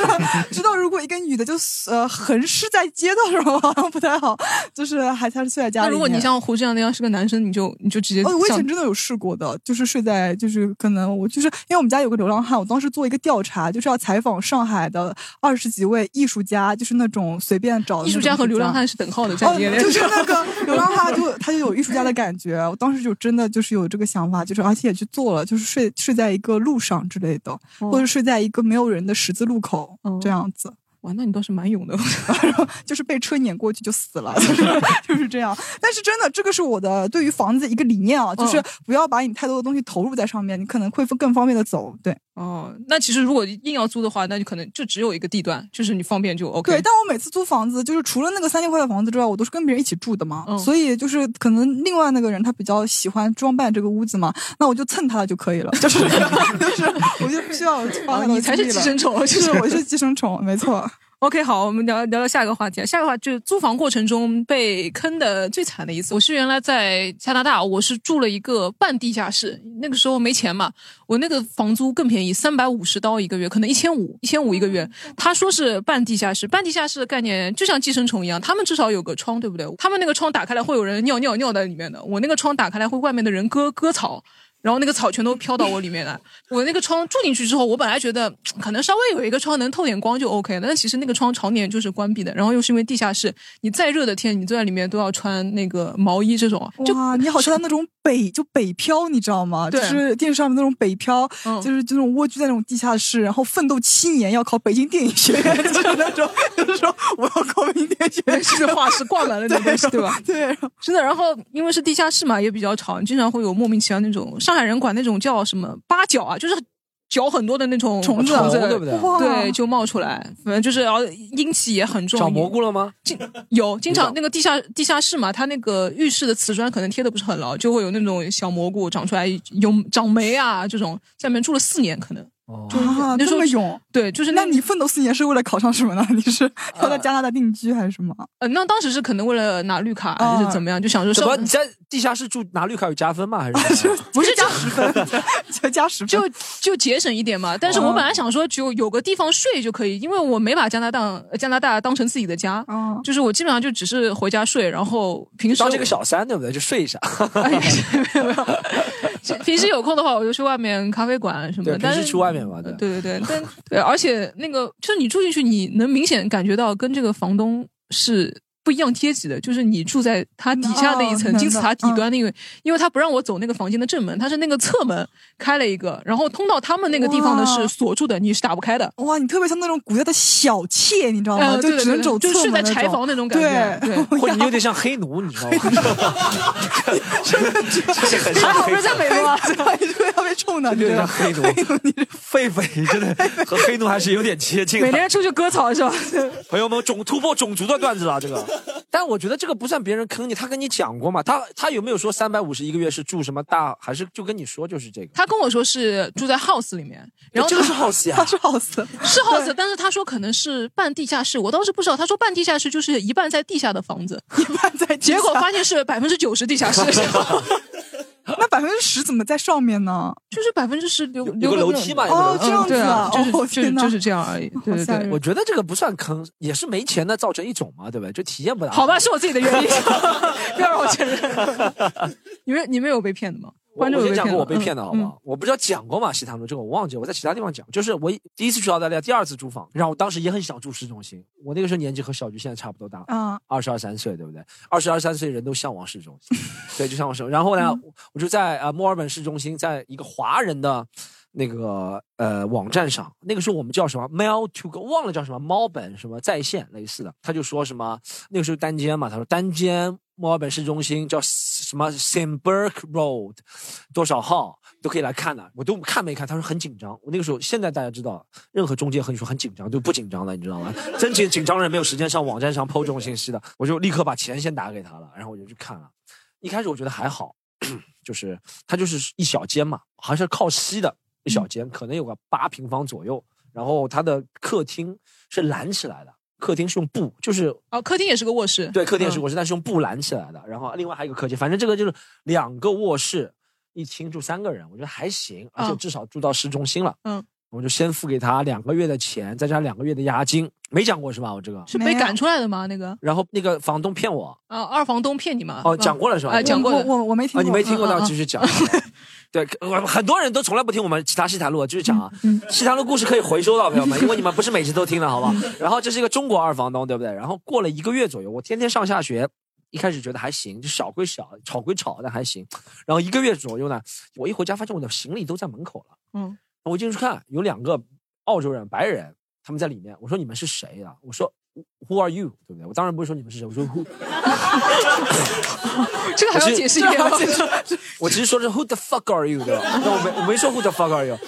知道如果一个女的就呃横尸在街道上好像不太好，就是还还是睡在家里。那如果你像胡志阳那样是个男生，你就你就直接哦，我以前真的有试过的，就是睡在，就是可能我就是因为我们家有个流浪汉，我当时做一个调查，就是要采访上海的二十几位艺术家，就是那种随便找的艺术家和流浪汉是等号的，就是 那个流浪汉就他就有艺术家的感觉，我当时就真的就是有这个想法，就是而且也去做了，就是睡睡在一个路上之类的，哦或者睡在一个没有人的十字路口、哦这样子。哇，那你倒是蛮勇的。就是被车碾过去就死了，就是 就是这样。但是真的，这个是我的对于房子一个理念啊，就是嗯不要把你太多的东西投入在上面，你可能会更方便的走。对哦，那其实如果硬要租的话，那就可能就只有一个地段，就是你方便就 OK。对，但我每次租房子，就是除了那个三千块的房子之外，我都是跟别人一起住的嘛，嗯所以就是可能另外那个人他比较喜欢装扮这个屋子嘛，那我就蹭他的就可以了，就是 就是我就不需要你才是寄生虫就就是是我是寄生虫，没错。OK，好，我们聊聊聊下一个话题。下一个话就是租房过程中被坑的最惨的一次。我是原来在加拿大，我是住了一个半地下室，那个时候没钱嘛，我那个房租更便宜，三百五十刀一个月，可能一千五，一千五一个月。他说是半地下室，半地下室的概念就像寄生虫一样，他们至少有个窗，对不对？他们那个窗打开来会有人尿尿尿在里面的，我那个窗打开来会外面的人割割草。然后那个草全都飘到我里面来。我那个窗住进去之后，我本来觉得 可能稍微有一个窗能透点光就 OK 了，但其实那个窗常年就是关闭的。然后又是因为地下室，你再热的天，你坐在里面都要穿那个毛衣这种，就哇，你好像 那种北就北漂，你知道吗？就是电视上面那种北漂，嗯就是这种蜗居在那种地下室，然后奋斗七年要考北京电影学院，就是那种，就是说我要考北京电影学院，是画室挂满了那种东西，对吧？对，真的，然后因为是地下室嘛，也比较吵，经常会有莫名其妙那种上海人管那种叫什么八角啊，就是脚很多的那种虫子虫子，对不对？对，就冒出来，反正就是然后阴气也很重。长蘑菇了吗？经有经常那个地下地下室嘛，它那个浴室的瓷砖可能贴的不是很牢，就会有那种小蘑菇长出来，有长霉啊这种，在里面住了四年可能。哦，就是啊，那时候这么勇。对，就是那你奋斗四年是为了考上什么呢？你是要在加拿大定居还是什么？呃，那当时是可能为了拿绿卡还是怎么样，就想说什么你在地下室住拿绿卡有加分吗？还是不是加十分，就加十分。就就节省一点嘛。但是我本来想说，就有个地方睡就可以，因为我没把加拿大加拿大当成自己的家，嗯，就是我基本上就只是回家睡，然后平时当这个小三对不对？就睡一下。哎没有没有，平时有空的话，我就去外面咖啡馆什么，的。但是平时去外面嘛，呃对。对对对，但对，而且那个就是你住进去，你能明显感觉到跟这个房东是不一样阶级的，就是你住在他底下那一层、哦金字塔底端那个，因为他不让我走那个房间的正门，他是那个侧门开了一个，然后通到他们那个地方呢是锁住的，你是打不开的。哇，你特别像那种古代的小妾，你知道吗？呃，对对就只能走对对就睡在柴房那种感觉，对对。或者你有点像黑奴，你知道吗？这是很还像黑好不是在美国啊，对，对，特别冲的，有点像你知道吗？黑奴。狒狒真的和黑奴还是有点接近的。每天出去割草是吧？朋友们，种突破种族的段子啊，这个。但我觉得这个不算别人坑你，他跟你讲过嘛？他他有没有说三百五十一个月是住什么大，还是就跟你说就是这个？他跟我说是住在 house 里面，然后这个是 house 呀 他，是 house，是 house，但是他说可能是半地下室，我当时不知道。他说半地下室就是一半在地下的房子，一半在地下结果发现是百分之九十地下室，那百分之十怎么在上面呢？就是百分之十留有留个楼梯嘛？哦这样子啊，就是哦天哪就是就是这样而已。对对对我觉得这个不算坑，也是没钱的造成一种嘛，对不对？就体验不了。好吧，是我自己的原因，不要让我承认。你们你们有被骗的吗？我观众有我先讲过我被嗯骗的好不好？我不知道讲过吗？西塘路这个我忘记了，我在其他地方讲。就是我第一次去澳大利亚，第二次租房，然后我当时也很想住市中心。我那个时候年纪和小菊现在差不多大，啊，二十二三岁，对不对？二十二三岁人都向往市中心，对，就向往市中心。然后呢，我就在呃墨尔本市中心，在一个华人的那个呃网站上，那个时候我们叫什么 Mail to Go，忘了叫什么猫本什么在线类似的，他就说什么那个时候单间嘛，他说单间墨尔本市中心叫什么 St Burke Road，多少号都可以来看的，我都看没看，他说很紧张。我那个时候现在大家知道，任何中介和你说很紧张都不紧张的，你知道吗？真紧紧张人没有时间上网站上 PO 这种信息的，我就立刻把钱先打给他了，然后我就去看了。一开始我觉得还好，就是它就是一小间嘛，好像是靠西的一小间，可能有个八平方左右。然后它的客厅是拦起来的，客厅是用布，就是哦，客厅也是个卧室，对，客厅也是嗯卧室，但是用布拦起来的。然后另外还有一个客厅，反正这个就是两个卧室，一厅住三个人，我觉得还行，而且嗯至少住到市中心了。嗯，我就先付给他两个月的钱，再加上两个月的押金，没讲过是吧？我这个。是被赶出来的吗？那个然后那个房东骗我，啊，二房东骗你吗？哦，讲过了是吧？啊讲过了我我我没听啊，过，你没听过，那我继续讲。对，我很多人都从来不听我们其他西坛路，继续讲啊。嗯西坛路故事可以回收到，朋友们，因为你们不是每集都听的，好不好？然后这是一个中国二房东，对不对？然后过了一个月左右，我天天上下学，一开始觉得还行，就小归小，吵归吵，但还行。然后一个月左右呢，我一回家发现我的行李都在门口了。嗯，我进去看，有两个澳洲人，白人，他们在里面。我说你们是谁呀、我说 Who are you？对不对？我当然不会说你们是谁，我说 Who。这个还要解释一遍吗？我其实说是 Who the fuck are you？对吧？那我没我没说 Who the fuck are you，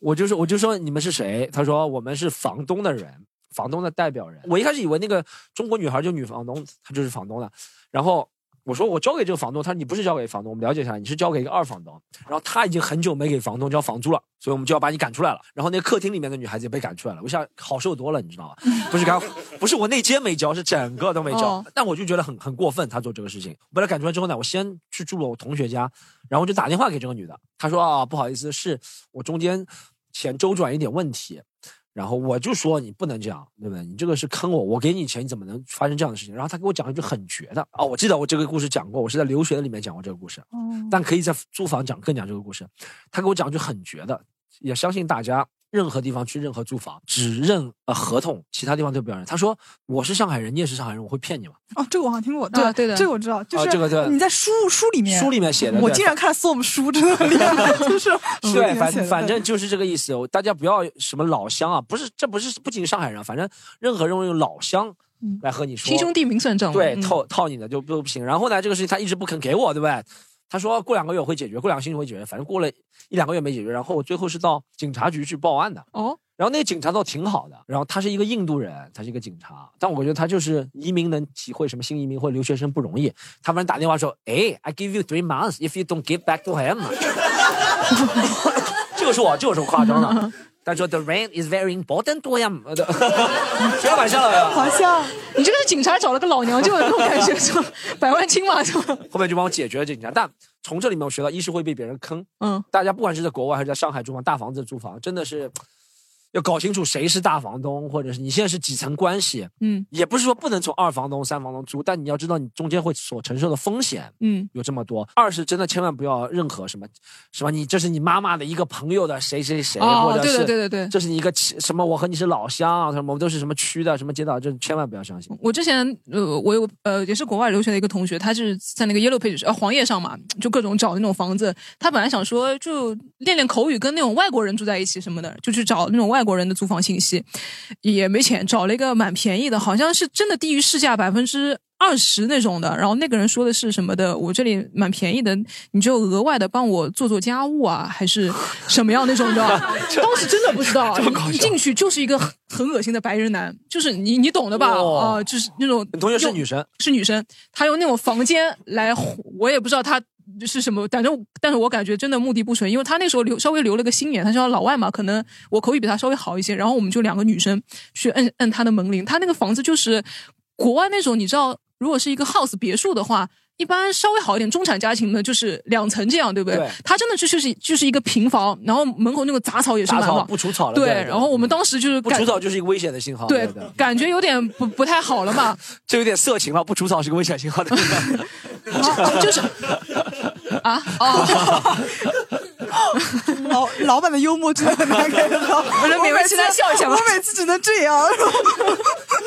我就说我就说你们是谁？他说我们是房东的人，房东的代表人。我一开始以为那个中国女孩就女房东，她就是房东的。然后我说我交给这个房东，他说你不是交给房东，我们了解一下，你是交给一个二房东。然后他已经很久没给房东交房租了，所以我们就要把你赶出来了。然后那个客厅里面的女孩子也被赶出来了，我想好受多了，你知道吗？不是赶，不是我那间没交，是整个都没交。哦但我就觉得很很过分，他做这个事情。我把他赶出来之后呢，我先去住了我同学家，然后我就打电话给这个女的，她说啊，不好意思，是我中间钱周转一点问题，然后我就说你不能这样，对不对？你这个是坑我，我给你钱，你怎么能发生这样的事情？然后他给我讲了一句很绝的哦，我记得我这个故事讲过，我是在留学的里面讲过这个故事，哦但可以在租房讲更讲这个故事。他给我讲一句很绝的，也相信大家任何地方去任何住房只认呃合同，其他地方都不要认。他说我是上海人，你也是上海人，我会骗你吗？哦，这个我好像听过，啊对的这个我知道，就是这个对你在书书里面，书里面写的，我竟然看 Storm 书，真的很厉害，就是 对，反反正就是这个意思。大家不要什么老乡啊，不是，这不是不仅是上海人，反正任何人用老乡嗯来和你说，亲兄弟明算账。对，嗯套套你的就不不行。然后呢，这个事情他一直不肯给我，对不对？他说过两个月会解决，过两个星期会解决，反正过了一两个月没解决。然后我最后是到警察局去报案的。哦，然后那个警察倒挺好的，然后他是一个印度人，他是一个警察，但我觉得他就是移民能体会什么新移民或留学生不容易。他反正打电话说，哎，I give you three months if you don't give back to him。这个是我，这个是我夸张的。他说 The rent is very important to him 呃。开玩笑了呀。好笑你这个是警察找了个老娘舅的那种感觉，是吧？百万青嘛，是吧？后面就帮我解决了这警察。但从这里面我学到，一是会被别人坑，嗯，大家不管是在国外还是在上海租房，大房子租房，真的是要搞清楚谁是大房东，或者是你现在是几层关系。嗯也不是说不能从二房东、三房东租，但你要知道你中间会所承受的风险嗯，有这么多。二是真的千万不要任何什么什么，你这是你妈妈的一个朋友的谁谁谁，或者是对对对对这是你一个什么我和你是老乡啊，什么我们都是什么区的什么街道，这千万不要相信。我之前呃，我有呃也是国外留学的一个同学，他是在那个 Yellow Page 呃黄页上嘛，就各种找那种房子。他本来想说就练练口语，跟那种外国人住在一起什么的，就去找那种外国人的租房信息，也没钱，找了一个蛮便宜的，好像是真的低于市价百分之。二十那种的，然后那个人说的是什么的？我这里蛮便宜的，你就额外的帮我做做家务啊，还是什么样那种的？当时真的不知道，一进去就是一个很很恶心的白人男，就是你你懂的吧？啊、哦就是那种同学是女生，是女生，她用那种房间来，我也不知道她是什么，反正但是我感觉真的目的不纯，因为他那时候留稍微留了个心眼，他说老外嘛，可能我口语比他稍微好一些，然后我们就两个女生去摁摁他的门铃，他那个房子就是国外那种，你知道，如果是一个 house 别墅的话。一般稍微好一点，中产家庭呢就是两层这样，对不对？对他真的就就是就是一个平房，然后门口那个杂草也是杂草蛮好，不除草了，对。对然后我们当时就是不除草就是一个危险的信号，对对，感觉有点不不太好了嘛，就有点色情了，不除草是个危险信号的。就是 啊哦，老老板的幽默真的很难 get 到，我能勉为其难笑一下吗我每次只能这样。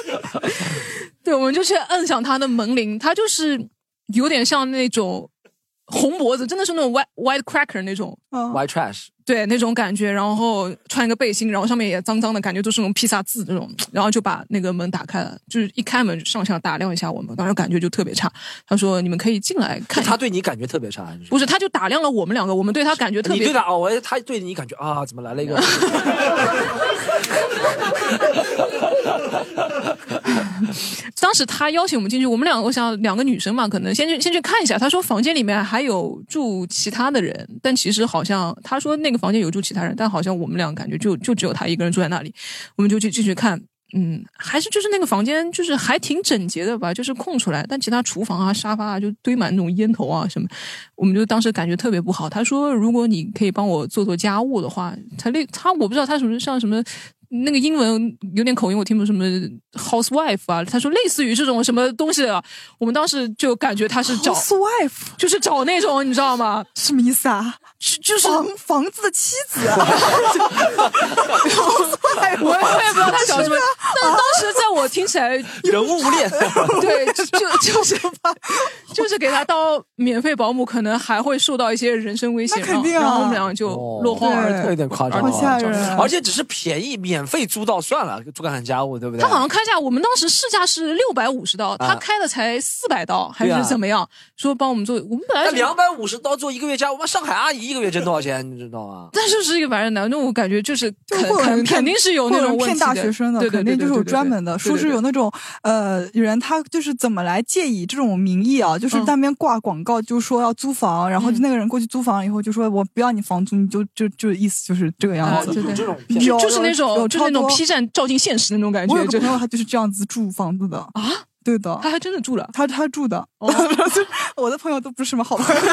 对，我们就去摁响他的门铃，他就是有点像那种红脖子，真的是那种 white white cracker 那种，嗯 White trash，对那种感觉，然后穿一个背心，然后上面也脏脏的，感觉都是那种披萨渍那种，然后就把那个门打开了，就是一开门上下打量一下我们，当时感觉就特别差。他说：“你们可以进来看一下。他对你感觉特别差，还是不是，他就打量了我们两个，我们对他感觉特别你对他哦，我他对你感觉啊，怎么来了一个？当时他邀请我们进去，我们两个，我想两个女生嘛，可能先去先去看一下。他说房间里面还有住其他的人，但其实好像他说那个房间有住其他人，但好像我们两个感觉就就只有他一个人住在那里，我们就去进去看。嗯，还是就是那个房间，就是还挺整洁的吧，就是空出来，但其他厨房啊、沙发啊就堆满那种烟头啊什么，我们就当时感觉特别不好。他说，如果你可以帮我做做家务的话，他那他我不知道他什么像什么那个英文有点口音，我听不懂什么 housewife 啊，他说类似于这种什么东西啊，我们当时就感觉他是找 housewife 就是找那种你知道吗？什么意思啊？就就是房房子的妻子啊，我 我也不知道他找什么，但当时在我听起来人物无恋，对，就就是就是给他当免费保姆，可能还会受到一些人身威胁，那肯定啊。然后我们两个就落荒而对逃。有点夸张，好吓人啊。而且只是便宜，免费租到算了，做干家务，对不对？他好像开价，我们当时市价是六百五十刀，啊他开的才四百刀，还是怎么样？说帮我们做，我们本来两百五十刀做一个月家务，妈上海阿姨一个月挣多少钱？你知道吗？但就是一个白人男，那我感觉就是就肯肯定是有那种骗大学生的，对对肯定就是有专门的，说是有那种呃人，他就是怎么来借以这种名义啊，就是嗯那边挂广告，就说要租房，然后就那个人过去租房以后就说我不要你房租，你就就就意思就是这个样子。啊对对有这种有就是那有就是那种 P 站照进现实的那种感觉，就我有个朋友，他就是这样子住房子的啊，对的，他还真的住了。他他住的，我的朋友都不是什么好朋友，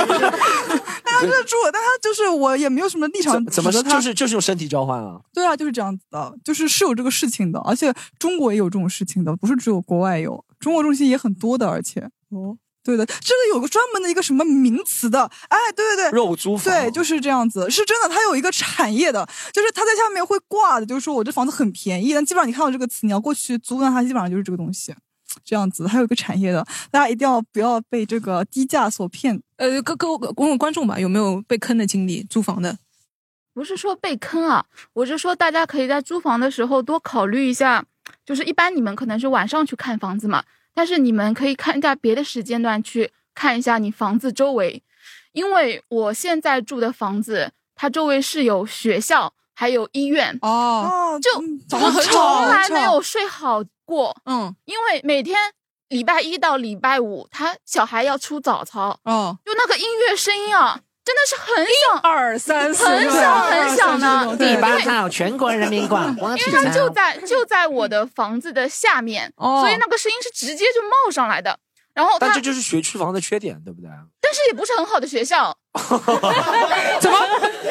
但他真的住，但他就是我也没有什么立场怎怎么指责他就是就是用身体召唤啊？对啊，就是这样子的，就是是有这个事情的，而且中国也有这种事情的，不是只有国外有，中国这种事情也很多的，而且哦，对的，这个有个专门的一个什么名词的，哎，对对对，肉租房对，就是这样子，是真的，它有一个产业的，就是它在下面会挂的，就是说我这房子很便宜，但基本上你看到这个词，你要过去租，那它基本上就是这个东西。这样子，它有一个产业的，大家一定要不要被这个低价所骗。呃，各各各问问观众吧，有没有被坑的经历？租房的，不是说被坑啊，我是说大家可以在租房的时候多考虑一下，就是一般你们可能是晚上去看房子嘛，但是你们可以看在别的时间段去看一下你房子周围，因为我现在住的房子，它周围是有学校，还有医院，哦，哦，就嗯早上很从来没有睡好过，嗯，因为每天礼拜一到礼拜五，他小孩要出早操，哦，就那个音乐声音啊，真的是很响，二三四，很响很响的。对因为号全国人民广播 因为它就在就在我的房子的下面，哦所以那个声音是直接就冒上来的。然后它但这就是学区房的缺点，对不对？但是也不是很好的学校，怎么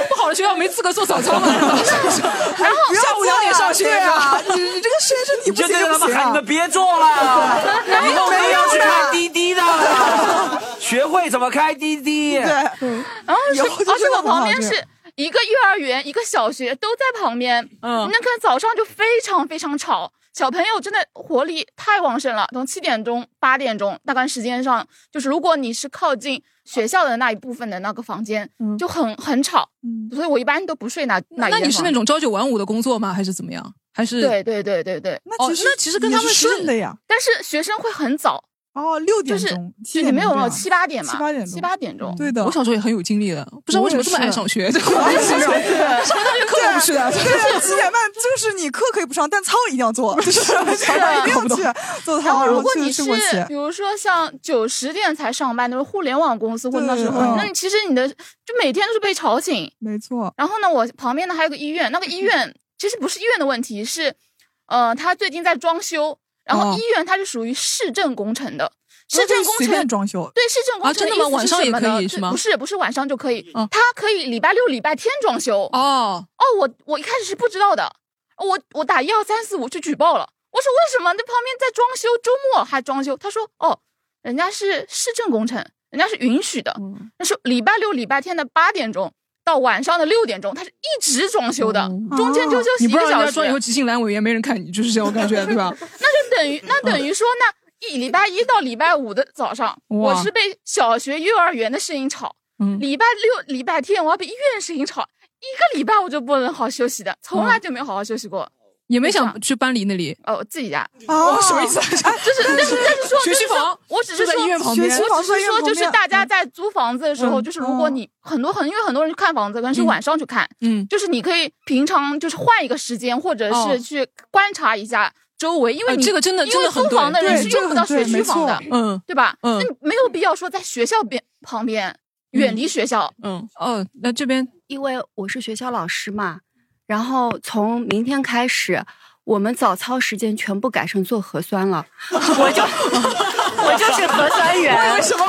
不好的学校没资格做早操吗？然后下午两点上学啊，你你这个先生，你不就行对着他们喊：“就不行啊你们别做了，以后没有要去开滴滴的，学会怎么开滴滴。”对，然后是而且我旁边是一个幼儿园，一个小学都在旁边，嗯那个早上就非常非常吵，小朋友真的活力太旺盛了。从七点钟、八点钟那段时间上，就是如果你是靠近学校的那一部分的那个房间，嗯就很很吵，嗯所以我一般都不睡那那那你是那种朝九晚五的工作吗？还是怎么样？还是对对对对对，哦那其实那其实跟他们顺的呀。但是学生会很早，哦，六就是点钟，七就你没有点钟这样七八点嘛，七八点钟七八点钟，对的，我小时候也很有精力的，不知道为什么这么爱上学，这个我也是上大学课都不去的。就是七点半，就是你课可以不上，但操一定要做，就是小孩一定要去做操，然后去如果你是。比如说像九十点才上班，那种互联网公司或者那时候，那你其实你的就每天都是被吵醒。没错，然后呢，我旁边呢还有个医院，那个医院其实不是医院的问题，是呃，他最近在装修，然后哦。医院它是属于市政工程的，市政工程便装修，对市政工程啊真的吗意思晚上也什么呢可以？是吗不是，不是晚上就可以，嗯。它可以礼拜六、礼拜天装修。哦，哦，我我一开始是不知道的，我我打一二三四五去举报了，我说为什么？那旁边在装修，周末还装修？他说哦，人家是市政工程，人家是允许的，嗯。那是礼拜六、礼拜天的八点钟到晚上的六点钟，他是一直装修的，中间就休息你不让人一个小时，家装以后急性阑尾炎没人看你，就是这种感觉，对吧？那就等于那等于说那一礼拜一到礼拜五的早上，我是被小学、幼儿园的声音吵。嗯，礼拜六、礼拜天我要被医院声音吵，一个礼拜我就不能好好休息的，从来就没有好好休息过。也没想去搬离那里。哦，自己家，哦，什么意思？啊？就是但是但是说学区房我只是说医院旁边。学区房我只是说就是大家嗯在租房子的时候，嗯。就是如果你很多很因为很多人去看房子，可能是嗯。晚上去看，嗯，就是你可以平常就是换一个时间，或者哦。是去观察一下周围，因为你呃这个真的因为租房的人是用不到学区房的，嗯对吧？嗯那没有必要说在学校边旁边远离学校，嗯。哦，那这边因为我是学校老师嘛，然后从明天开始，我们早操时间全部改成做核酸了，我就我就是核酸员，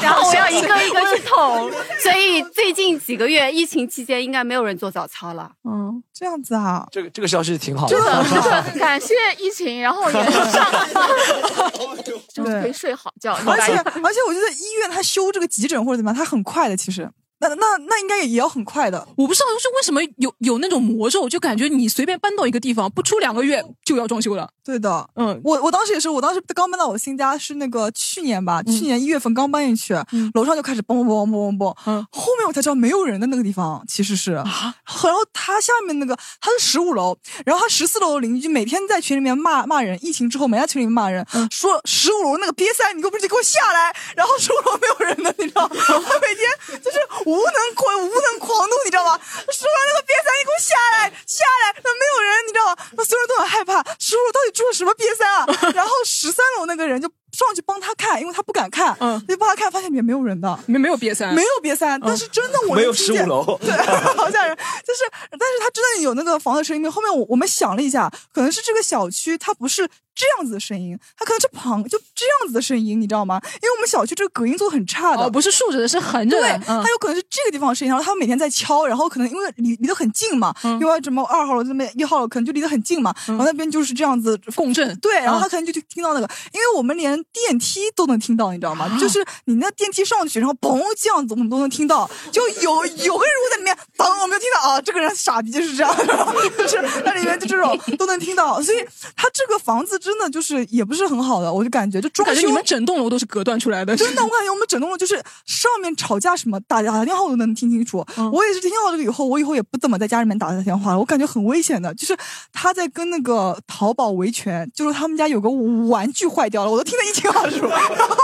然后我要一个一个去捅，所以最近几个月疫情期间应该没有人做早操了。嗯，这样子啊，这个这个消息挺好的真。的真的感谢疫情，然后也上，就是可以睡好觉，而且而且我觉得医院他修这个急诊或者怎么样，他很快的，其实。那那那应该也也要很快的，我不知道是为什么有有那种魔咒，就感觉你随便搬到一个地方，不出两个月就要装修了。对的。嗯，我我当时也是，我当时刚搬到我新家是那个去年吧，去年一月份刚搬进去，嗯楼上就开始嘣嘣嘣嘣嘣嘣，嗯后面我才知道没有人的那个地方其实是，啊，然后他下面那个他是十五楼，然后他十四楼的邻居每天在群里面骂骂人，疫情之后每天在群里面骂人，嗯说十五楼那个瘪三，你给我不是给我下来，然后十五楼没有人的，你知道，他每天就是无能狂无能狂怒，你知道吗？十五楼那个瘪三，你给我下来下来，那没有人，你知道吗？那所有人都很害怕，十五楼到底住了什么瘪三啊？然后十三楼那个人就上去帮他看，因为他不敢看，嗯就帮他看，发现里面没有人的。没没有瘪三，没有瘪三，但是真的我没有能听见15楼 对，好吓人。就是，但是他真的有那个房子声音。后面我我们想了一下，可能是这个小区它不是这样子的声音，它可能是旁就这样子的声音，你知道吗？因为我们小区这个隔音做的很差的，哦，不是竖着的，是横着对它有可能是这个地方的声音，然后他每天在敲，然后可能因为离离得很近嘛，嗯。因为什么二号楼这边一号楼可能就离得很近嘛，然后那边就是这样子共振，对，然后嗯。他可能就就听到那个，因为我们连电梯都能听到，你知道吗？啊。就是你那电梯上去，然后嘣这样子，我们都能听到，就有有个人物在里面，当我们就听到啊，这个人傻逼就是这样，就是那里面就这种都能听到，所以他这个房子真的就是也不是很好的，我就感觉就装修感觉你们整栋楼都是隔断出来的，真的，我感觉我们整栋楼就是上面吵架什么打打电话我都能听清楚。嗯我也是听到这个以后，我以后也不怎么在家里面打电话了。我感觉很危险的，就是他在跟那个淘宝维权，就是他们家有个玩具坏掉了，我都听得一清二楚，然后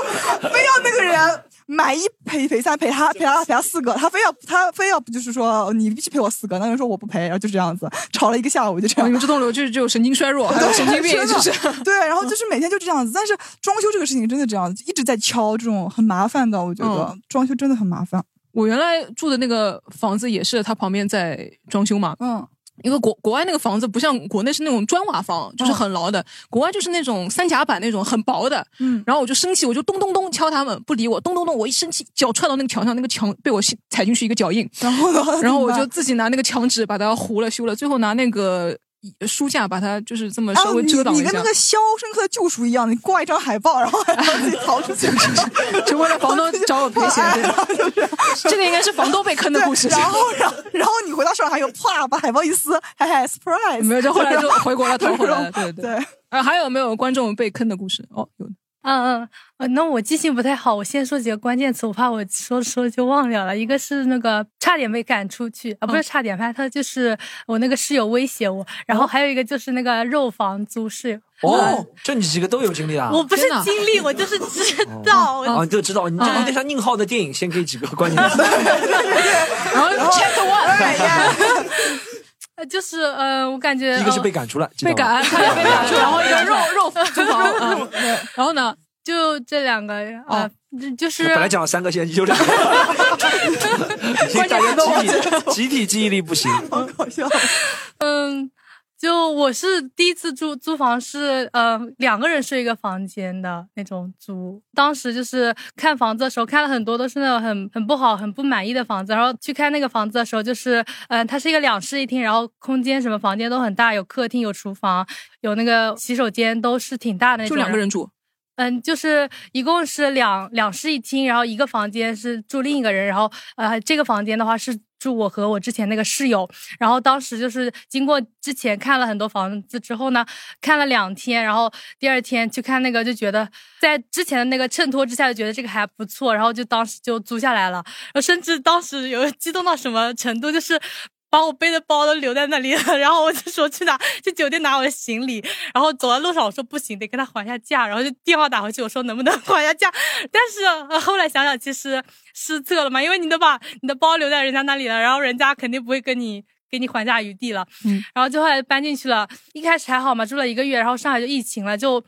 非要那个人。买一赔赔三赔他赔他赔他四个，他非要他非要不就是说你必须赔我四个，那个人说我不赔，然后就这样子吵了一个下午，就这样。哦你们这栋楼就是只有神经衰弱，还有神经病，就是对，然后就是每天就这样子。但是装修这个事情真的这样子，一直在敲，这种很麻烦的。我觉得、嗯装修真的很麻烦。我原来住的那个房子也是，他旁边在装修嘛。嗯，因为国国外那个房子不像国内是那种砖瓦房，就是很牢的，国外就是那种三甲板那种很薄的。嗯，然后我就生气，我就咚咚咚敲他们，不理我，咚咚咚，我一生气，脚踹到那个墙上，那个墙被我踩进去一个脚印。然后呢？然后我就自己拿那个墙纸把它糊了修了，最后拿那个书架把它就是这么稍微遮挡一下啊你你跟那。个《肖申克的救赎》一样，你挂一张海报，然后还要自己逃出去，就为了房东 找我赔钱。对 这个应该是房东被坑的故事。然后，然后，然后你回到上海又啪把海报一撕，嘿嘿，surprise！没有，就后来就回国了，逃回来了。对对。啊，还有没有观众被坑的故事？哦，有的。嗯嗯呃，那我记性不太好，我先说几个关键词，我怕我说着说着就忘掉了。一个是那个差点被赶出去啊，不是差点，反正他就是我那个室友威胁我，然后还有一个就是那个肉房租室友。哦，这你几个都有经历啊？我不是经历，我就是知 道。哦，你就知道，你这个有点像宁浩的电影，先给几个关键词。然后 chapter one，呃，就是呃，我感觉一个是被赶出来，被赶，差点被赶出来，然后一个肉肉 租房，嗯，然后呢，就这两个啊，就是本来讲了三个，现在就两个，关键都忘记集体集体记忆力不行，好搞笑。嗯，就我是第一次住租房是呃两个人睡一个房间的那种租，当时就是看房子的时候看了很多都是那种很很不好、很不满意的房子，然后去看那个房子的时候，就是嗯、呃它是一个两室一厅，然后空间什么房间都很大，有客厅、有厨房、有那个洗手间，都是挺大的那就种。两个人住。嗯，就是一共是两两室一厅，然后一个房间是住另一个人，然后呃，这个房间的话是住我和我之前那个室友，然后当时就是经过之前看了很多房子之后呢，看了两天，然后第二天去看那个就觉得在之前的那个衬托之下就觉得这个还不错，然后就当时就租下来了，然后甚至当时有激动到什么程度，就是。把我背的包都留在那里了，然后我就说去拿去酒店拿我的行李，然后走在路上我说不行，得跟他还下价，然后就电话打回去，我说能不能还下价，但是、呃、后来想想其实失策了嘛，因为你都把你的包留在人家那里了，然后人家肯定不会跟你。给你还价余地了，嗯，然后就后来搬进去了。一开始还好嘛，住了一个月，然后上海就疫情了，就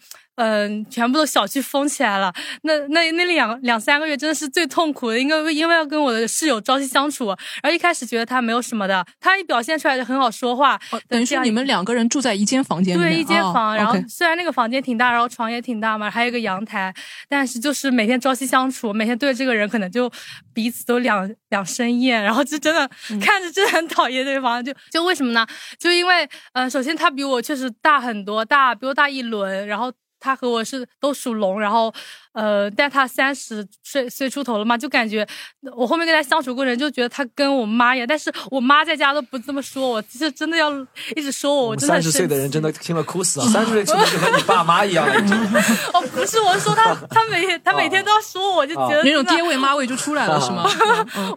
嗯、全部都小区封起来了。那那那两两三个月真的是最痛苦的，因为因为要跟我的室友朝夕相处。然后一开始觉得他没有什么的，他一表现出来就很好说话。哦、等于说你们两个人住在一间房间里对，一间房。哦、然后虽然那个房间挺大，然后床也挺大嘛，还有一个阳台，但是就是每天朝夕相处，每天对这个人可能就彼此都两两生厌，然后就真的、嗯、看着真的很讨厌对方。就就为什么呢？就因为呃，首先他比我确实大很多，大比我大一轮，然后。他和我是都属龙，然后，呃，但他三十岁岁出头了嘛，就感觉我后面跟他相处过程，就觉得他跟我妈一样，但是我妈在家都不这么说我，其实真的要一直说我，我真的三十岁的人真的听了哭死啊！三十岁听就和你爸妈一样了。哦，不是，我是说他，他每天他每天都要说我，就觉得那种爹味妈味就出来了，是吗？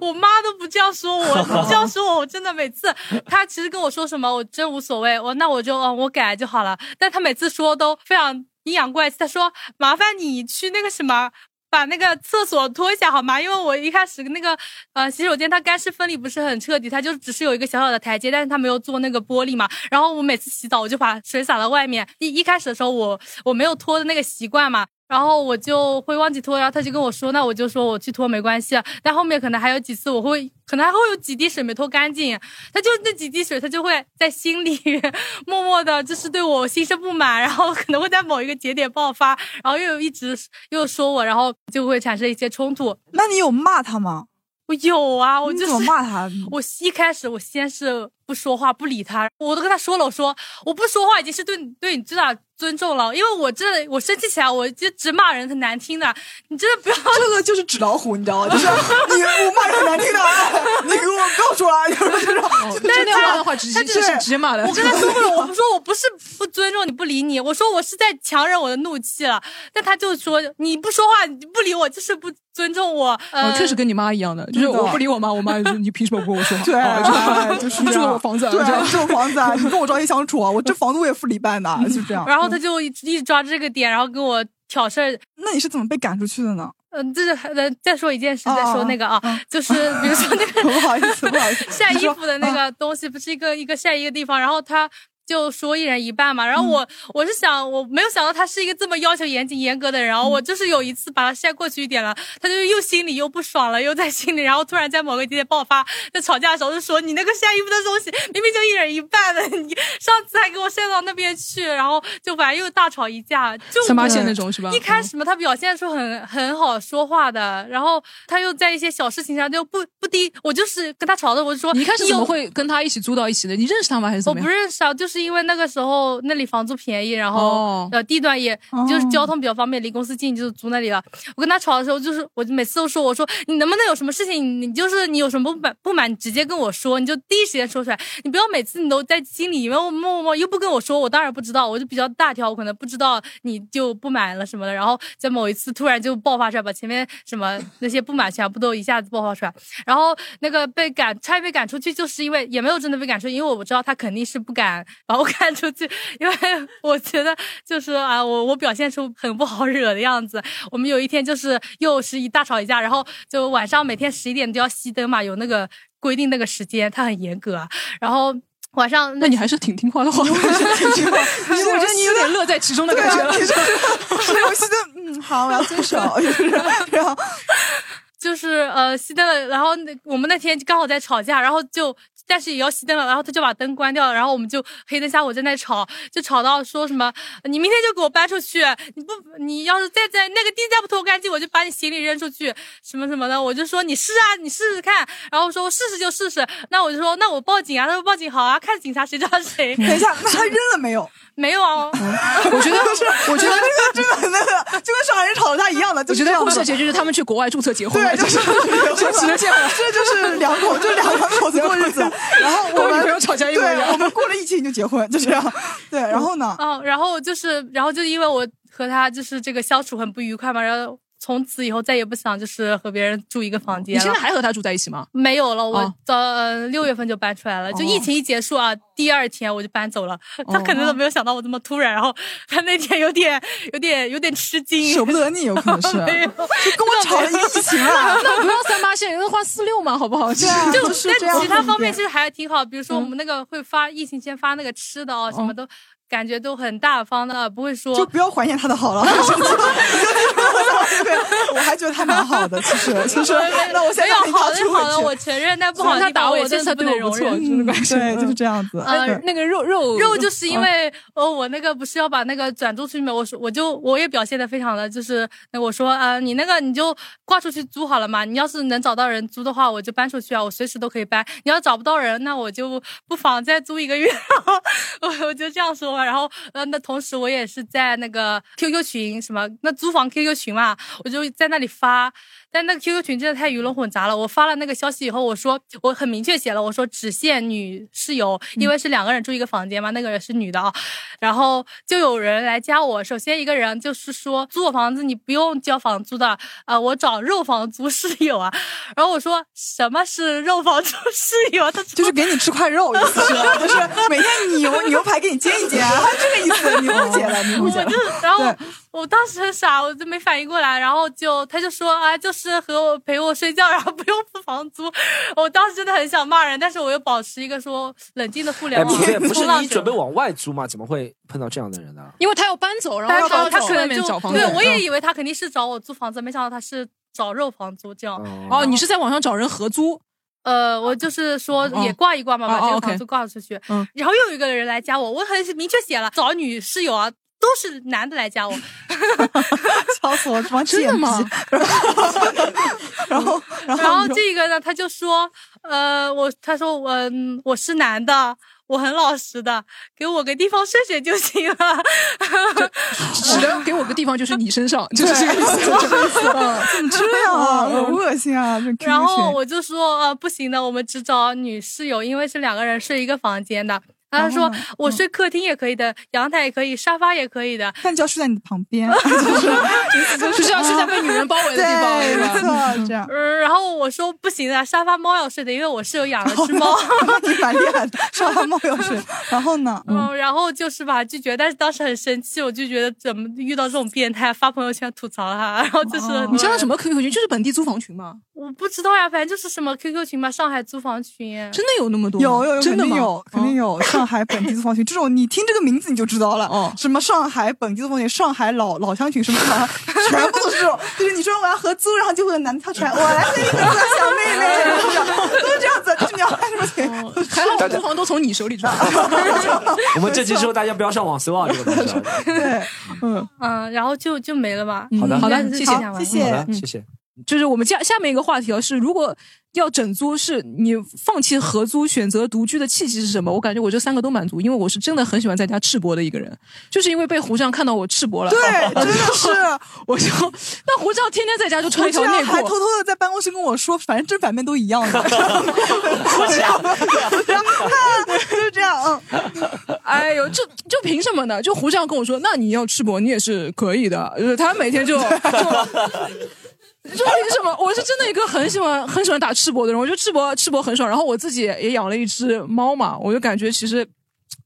我妈都不这样说我，这样说我，我真的每次他其实跟我说什么，我真无所谓，我那我就哦，我改就好了。但他每次说都非常。阴阳怪气，他说：“麻烦你去那个什么，把那个厕所拖一下好吗？因为我一开始那个呃洗手间它干湿分离不是很彻底，它就只是有一个小小的台阶，但是它没有做那个玻璃嘛。然后我每次洗澡我就把水洒到外面。一一开始的时候我我没有拖的那个习惯嘛。”然后我就会忘记拖，然后他就跟我说，那我就说我去拖没关系啊。但后面可能还有几次，我会可能还会有几滴水没拖干净，他就那几滴水，他就会在心里 默默的，就是对我心生不满，然后可能会在某一个节点爆发，然后又一直又说我，然后就会产生一些冲突。那你有骂他吗？我有啊，我就是骂他？我一开始我先是不说话不理他，我都跟他说了，我说我不说话已经是对你对你最大的尊重了，因为我真的我生气起来我就直骂人很难听的，你真的不要这个就是纸老虎，你知道吗？就是你我骂人很难听的，哎你给我告诉我，就是这种。这样骂的话，直接他真的是直接骂的。我跟他说不了，我不说我不是不尊重你不理你，我说我是在强忍我的怒气了，但他就说你不说话你不理我就是不尊重我，呃，哦，确实跟你妈一样的，就是我不理我妈，我妈就说 你凭什么不跟我说话？对，就是你住这我房子啊，对这我，房子啊，你跟我朝夕相处啊，我这房子我也付了一半的，就这样。然后他就一直一直抓着这个点，然后跟我挑事儿。那你是怎么被赶出去的呢？嗯，这是呃，再说一件事，再说那个啊，就是比如说那个 不好意思，不好意思，晒衣服的那个东西，不是一个一个晒一个地方，然后他。就说一人一半嘛，然后我、我是想，我没有想到他是一个这么要求严谨严格的人，然后我就是有一次把他晒过去一点了，他就又心里又不爽了，又在心里，然后突然在某个节点爆发，在吵架的时候就说你那个晒衣服的东西明明就一人一半的，你上次还给我晒到那边去，然后就反正又大吵一架，就三八线那种是吧一开始嘛，他表现出很很好说话的，然后他又在一些小事情上就不不低，我就是跟他吵的，我就说你一开始怎么会跟他一起租到一起的？你认识他吗？还是怎我么样？不认识啊，就是因为那个时候那里房租便宜，然后、哦。呃地段也就是交通比较方便，离公司近，就是租那里了。我跟他吵的时候，就是我每次都说，我说你能不能有什么事情，你就是你有什么不满不满，你直接跟我说，你就第一时间说出来，你不要每次你都在心里面默默默又不跟我说，我当然不知道，我就比较大条，我可能不知道你就不满了什么的，然后在某一次突然就爆发出来，把前面什么那些不满全部都一下子爆发出来，然后那个被赶差点被赶出去，就是因为也没有真的被赶出去，因为我知道他肯定是不敢把我赶出去，因为我觉得就是啊，我我表现出很不好惹的样子。我们有一天就是又是一大吵一架，然后就晚上每天十一点都要熄灯嘛，有那个规定那个时间，他很严格啊，然后。晚上，那你还是挺听话的话，我觉得挺听话。我觉得你有点乐在其中的感觉了。对啊你这是游戏的，嗯，好，我要遵守，就是然后。就是呃熄灯了，然后那我们那天刚好在吵架，然后就但是也要熄灯了，然后他就把灯关掉了，然后我们就黑灯瞎火在那吵，就吵到说什么你明天就给我搬出去，你不你要是再在那个地再不拖干净，我就把你行李扔出去，什么什么的，我就说你试啊，你试试看，然后说试试就试试，那我就说那我报警啊，他说报警好啊，看警察谁抓谁。等一下，那他扔了没有？没有啊，我觉得 是，我觉得这个真的那个就跟上海人吵架一样的，我觉得故事结结局是他们去国外注册结婚了，对，就是就只能这样了。这就是两口，就是两两口子过日子。然后我们跟我女朋友吵架一模一样我们过了疫情就结婚，就这样。对，然后呢？哦，然后就是，然后就因为我和他就是这个相处很不愉快嘛，然后从此以后再也不想就是和别人住一个房间你了。现在还和他住在一起吗？没有了，我哦早呃六月份就搬出来了，就疫情一结束啊，第二天我就搬走了。他可能都没有想到我这么突然，然后他那天有点有点有点吃惊，舍不得你，有可能是 就跟我吵了疫情了。那不要三八线，那换四六嘛，好不好？对啊就但其他方面其实还挺好，比如说我们那个会发疫情先发那个吃的哦，什么都感觉都很大方的，不会说就不要怀念他的好了。对，我还觉得他蛮好的，其实 其实。那我现在好的好的，我承认，但不好的地方我也真的不能容忍。嗯对，就是这样子。呃那个肉肉肉就是因为呃，我那个不是要把那个转租出去嘛，我说我就我也表现的非常的就是，那我说啊、呃你那个你就挂出去租好了嘛，你要是能找到人租的话，我就搬出去啊，我随时都可以搬。你要找不到人，那我就不妨再租一个月。我我就这样说然后呃，那同时我也是在那个 QQ 群什么那租房 QQ 群嘛，我就在那里发。但那个 QQ 群真的太鱼龙混杂了。我发了那个消息以后，我说我很明确写了，我说只限女室友，因为是两个人住一个房间嘛，那个人是女的啊。然后就有人来加我，首先一个人就是说租我房子你不用交房租的，呃，我找肉房租室友啊。然后我说什么是肉房租室友？他就是给你吃块肉，意思是，就是每天牛牛排给你煎一煎，啊，这个意思，你误解了，你误解了。然后对我当时很傻，我就没反应过来，然后就他就说啊，就是和我陪我睡觉，然后 不用付房租。我当时真的很想骂人，但是我又保持一个说冷静的互联哎，网不对，不是你准备往外租吗？怎么会碰到这样的人呢？因为他要搬走，然后他他去外可能就面找房子。对，我也嗯以为他肯定是找我租房子，没想到他是找肉房租这样。哦，你是在网上找人合租？呃，我就是说哦也挂一挂嘛，把这个房租挂出去。嗯然后又有一个人来加我，我很明确写了找女室友啊，都是男的来加我。笑死我了，完真的吗？然后，然后，然后这个呢，他就说，呃，我他说我嗯我是男的，我很老实的，给我个地方睡睡就行了。指的给我个地方就是你身上，就是这个意思。这个意思啊怎么这样啊？好恶心啊！然后我就说，呃，不行的，我们只找女室友，因为是两个人睡一个房间的。他说然后呢我睡客厅也可以的，阳台也可以，沙发也可以的。但就要睡在你的旁边，就 是 就是要睡在被女人包围的地方对是吧没错，这样。嗯，然后我说不行啊，沙发猫要睡的，因为我室友养了只猫。你蛮厉害的，沙发猫要睡。然后呢？嗯，然后就是把他拒绝，但是当时很生气，我就觉得怎么遇到这种变态，发朋友圈吐槽他，然后就是你加的什么 QQ 群？就是本地租房群吗？我不知道呀，反正就是什么 QQ 群吧，上海租房群。真的有那么多？有有有，真的吗？肯定有，肯定有。上海本地租房群这种，你听这个名字你就知道了。哦什么上海本地租房群、上海老老乡群，什么的，全部都是这种。就是你说我要合租，然后就会有男的跳出来，我来跟你合租，小妹妹，都是这样子。就是你要干什么群？还好 租房都从你手里出来。我们这期之后大家不要上网搜啊，这个东西啊。对，嗯，嗯，然后就就没了吧。好的好的谢谢谢谢谢谢。就是我们下下面一个话题啊，是如果要整租，是你放弃合租，选择独居的契机是什么？我感觉我这三个都满足，因为我是真的很喜欢在家赤膊的一个人，就是因为被胡酱看到我赤膊了，对，真的是。我就那胡酱天天在家就穿一条内我这样还偷，偷的在办公室跟我说，反正正反面都一样的。我这样，我这样，就是这样，嗯。哎呦，就就凭什么呢？就胡酱跟我说，那你要赤膊，你也是可以的，就是他每天就就。就凭什么？我是真的一个很喜欢很喜欢打赤膊的人，我觉得赤膊赤膊很爽。然后我自己也养了一只猫嘛，我就感觉其实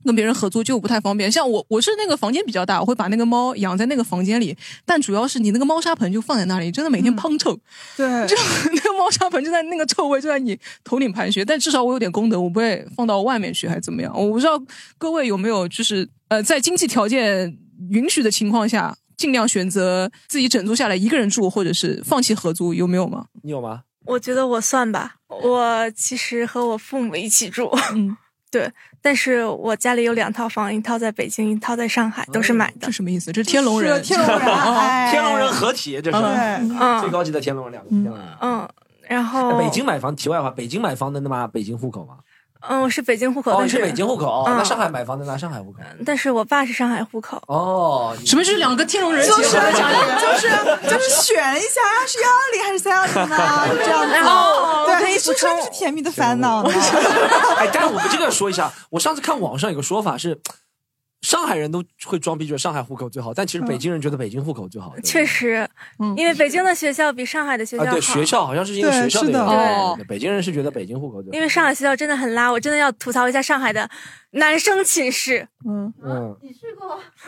跟别人合租就不太方便。像我，我是那个房间比较大，我会把那个猫养在那个房间里，但主要是你那个猫砂盆就放在那里，真的每天砰臭。对，就那个猫砂盆就在那个臭味就在你头顶盘旋，但至少我有点功德，我不会放到外面去，还是怎么样？我不知道各位有没有就是呃，在经济条件允许的情况下，尽量选择自己整租下来一个人住，或者是放弃合租，有没有吗？你有吗？我觉得我算吧，我其实和我父母一起住，嗯，对，但是我家里有两套房，一套在北京，一套在上海，都是买的这。什么意思？这是天龙人，是天龙人，哎，天龙人合体，这是嗯，最高级的天龙人，两个天龙人。嗯，然后哎北京买房，题外话，北京买房能拿北京户口吗？嗯，我是北京户口，哦，是北京户口，那上海买房子拿上海户口。但是我爸是上海户口。哦，什么是两个天龙人就是？就是 就是选一下是幺幺零还是三幺零呢？这样子。然后我可对，以补充是甜蜜的烦恼呢。哎，但是我们这个说一下，我上次看网上有个说法是，上海人都会装逼，觉得上海户口最好，但其实北京人觉得北京户口最好。确实，因为北京的学校比上海的学校啊，好。对，学校好像是因为学校的原因哦对北京人是觉得北京户口最好。因为上海学校真的很拉，我真的要吐槽一下上海的男生寝室。嗯，嗯，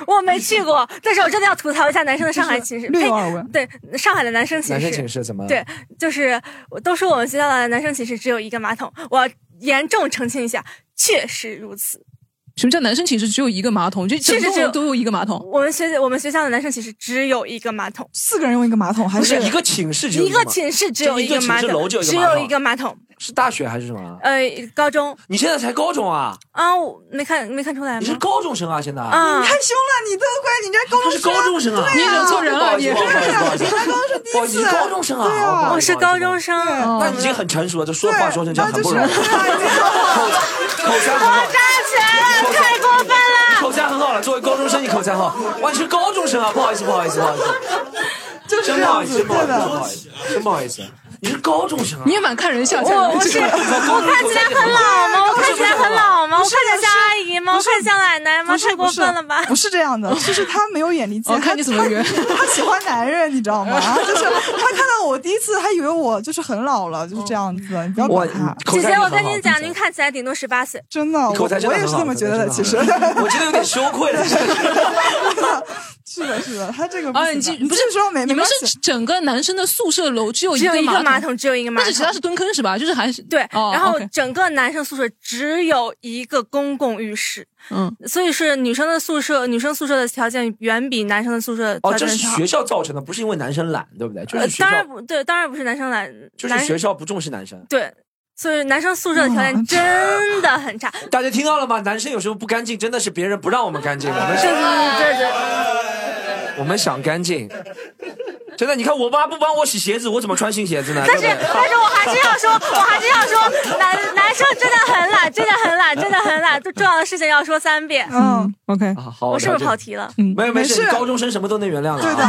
我没去过，但是我真的要吐槽一下男生的上海寝室。呸略有耳闻。对，上海的男生寝室，男生寝室怎么？对，就是都说我们学校的男生寝室只有一个马桶，我要严重澄清一下，确实如此。什么叫男生寝室只有一个马桶？就整确实只有栋楼都有一个马桶。我们学我们学校的男生寝室只有一个马桶，四个人用一个马桶，还不是一个寝室只有一个马寝室只有一个个马桶，楼就有一只有个马桶一个马桶。是大学还是什么？呃，高中你现在才高中啊？啊，我没看没看出来你是？高中生啊？现在？啊你，太凶了，你都怪，你这高他是中生高中生啊！你惹错人了，你不好意思，不好意思，不好意思，高中生第一次是高中生啊？对啊我是高中。生，那已经很成熟了，这说话说成这样就是很不容易。口口才很好，站起来了，太过分你了！口才很好了。作为高中生，你口才好。哇，你是高中生啊？不好意思，不好意思，不好意思，就是这真不好意思，样子，真不好意思，对的不。好意思，真不好意思。你是高中生啊？你也蛮看人下菜的。我我是我看起来很老吗？我看起来很老吗？我看起来像阿姨吗？我看像奶奶吗？太过分了吧！不是这样的，就是他没有眼力见，我看你怎么圆他他喜欢男人，你知道吗？就是他看到我第一次，他以为我就是很老了，就是这样子。你不要管他，姐姐，我跟您讲，您看起来顶多十八岁。真的，我也是这么觉得的。其实，我觉得有点羞愧了。是的，是的，他这个不啊，你记不是说没你们是整个男生的宿舍楼只有只有一个马马桶，只有一个马桶，但是其他是蹲坑是吧？就是还是对，哦然后整个男生宿舍只有一个公共浴室，嗯，所以是女生的宿舍，女生宿舍的条件远比男生的宿舍哦，条件好。这是学校造成的，不是因为男生懒，对不对？就呃是，学校，当然不对，当然不是男生懒，就是学校不重视男生。对，所以男生宿舍的条件真的很差。大家听到了吗？男生有时候不干净，真的是别人不让我们干净，我们对对对对对。我们想干净。真的，你看我妈不帮我洗鞋子，我怎么穿新鞋子呢？但是但是我还是要说，我还是要说，男男生真的很懒，真的很懒，真的很懒，最 重要的事情要说三遍。嗯，OK，啊好，我是不是跑题了？嗯，没有没事，高中生什么都能原谅的。对的，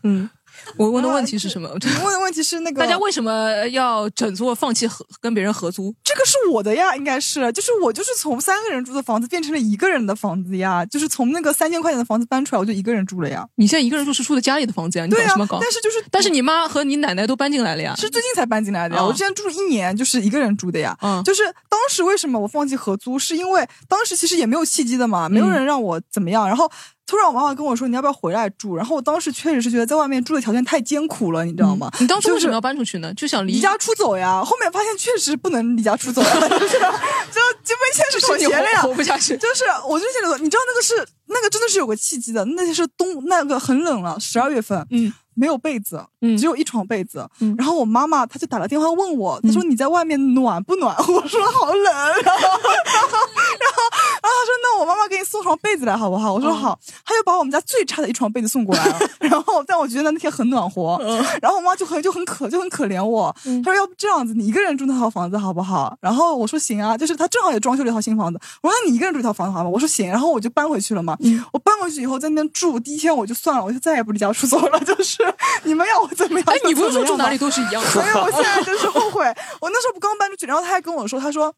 嗯，我问的问题是什么？你问的问题是那个大家为什么要整座放弃合跟别人合租？这个是我的呀，应该是，就是我就是从三个人住的房子变成了一个人的房子呀，就是从那个三千块钱的房子搬出来，我就一个人住了呀。你现在一个人住是住的家里的房子呀？你搞什么搞？但是就是但是你妈和你奶奶都搬进来了呀。是最近才搬进来的呀，哦我之前住了一年，就是一个人住的呀。嗯就是当时为什么我放弃合租，是因为当时其实也没有契机的嘛，没有人让我怎么样。然后突然我妈妈跟我说你要不要回来住，然后我当时确实是觉得在外面住的条件太艰苦了，你知道吗？你当初为什么要搬出去呢？就想离离家出走呀，后面发现确实不能离家出走呀，就是就就被现实妥协了呀，活不下去。就是我就现在，你知道那个是那个真的是有个契机的，那是冬那个很冷了，十二月份，嗯，没有被子，嗯只有一床被子，嗯然后我妈妈她就打了电话问我，她说你在外面暖不暖？我说好冷，然后 然后送床被子来好不好？我说好，他就把我们家最差的一床被子送过来了，然后但我觉得那天很暖和，然后我妈就很就很可就很可怜我，她说要不这样子，你一个人住那套房子好不好？然后我说行啊，就是她正好也装修了一套新房子，我说那你一个人住一套房子好吗？我说行，然后我就搬回去了嘛。我搬回去以后在那边住，第一天我就算了，我就再也不离家出走了，就是你们要我怎么样？哎，你不住哪里都是一样的？所以我现在就是后悔，我那时候不刚搬出去，然后他还跟我说，他说。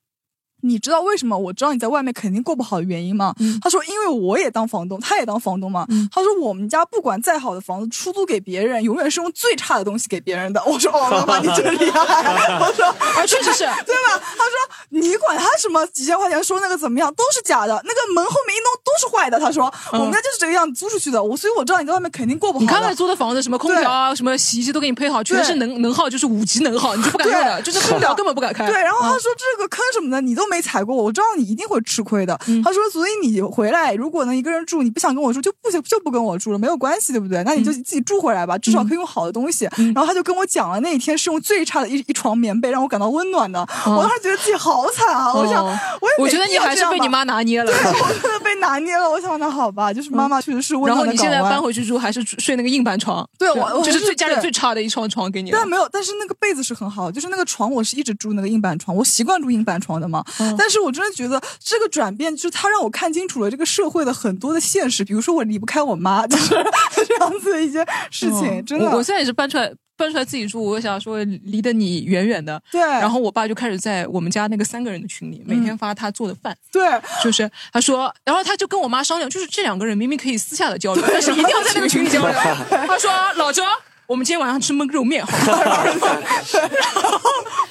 你知道为什么我知道你在外面肯定过不好的原因吗？他说，因为我也当房东，他也当房东嘛。他说，我们家不管再好的房子出租给别人，永远是用最差的东西给别人的。我说，哦，妈妈，你真厉害。我说，啊，确实是 对吧？他说，你管他什么几千块钱说那个怎么样，都是假的，那个门后面一弄都是坏的。他说，我们家就是这个样子租出去的，我所以我知道你在外面肯定过不好。你看他租的房子，什么空调啊，什么洗衣机都给你配好，全是能能耗，就是五级能耗，你就不敢用的，就是空调根本不敢开。对，然后他嗯说这个坑什么的你都没踩过，我知道你一定会吃亏的。嗯他说，所以你回来如果能一个人住，你不想跟我住就不就不跟我住了，没有关系，对不对？那你嗯就自己住回来吧，至少可以用好的东西。然后他就跟我讲了那一天是用最差的一一床棉被让我感到温暖的，我当时觉得自己好惨啊！我想，哦我也我觉得你还是被你妈拿捏了。对，我真的被拿捏了。我想那好吧，就是妈妈确实是温然后暖的你现在搬回去住，还是睡那个硬板床？对我我就是家里最差的一床床给你了。但没有，但是那个被子是很好，就是那个床我是一直住那个硬板床，我习惯住硬板床的嘛。嗯但是我真的觉得这个转变，就是它让我看清楚了这个社会的很多的现实，比如说我离不开我妈，就是 这样子的一些事情，嗯真的。我我现在也是搬出来。搬出来自己住，我想说离得你远远的。对。然后我爸就开始在我们家那个三个人的群里，每天发他做的饭。对。就是他说，然后他就跟我妈商量，就是这两个人明明可以私下的交流，但是一定要在那个群里交流。他说：“老周，我们今天晚上吃焖肉面，好吗？”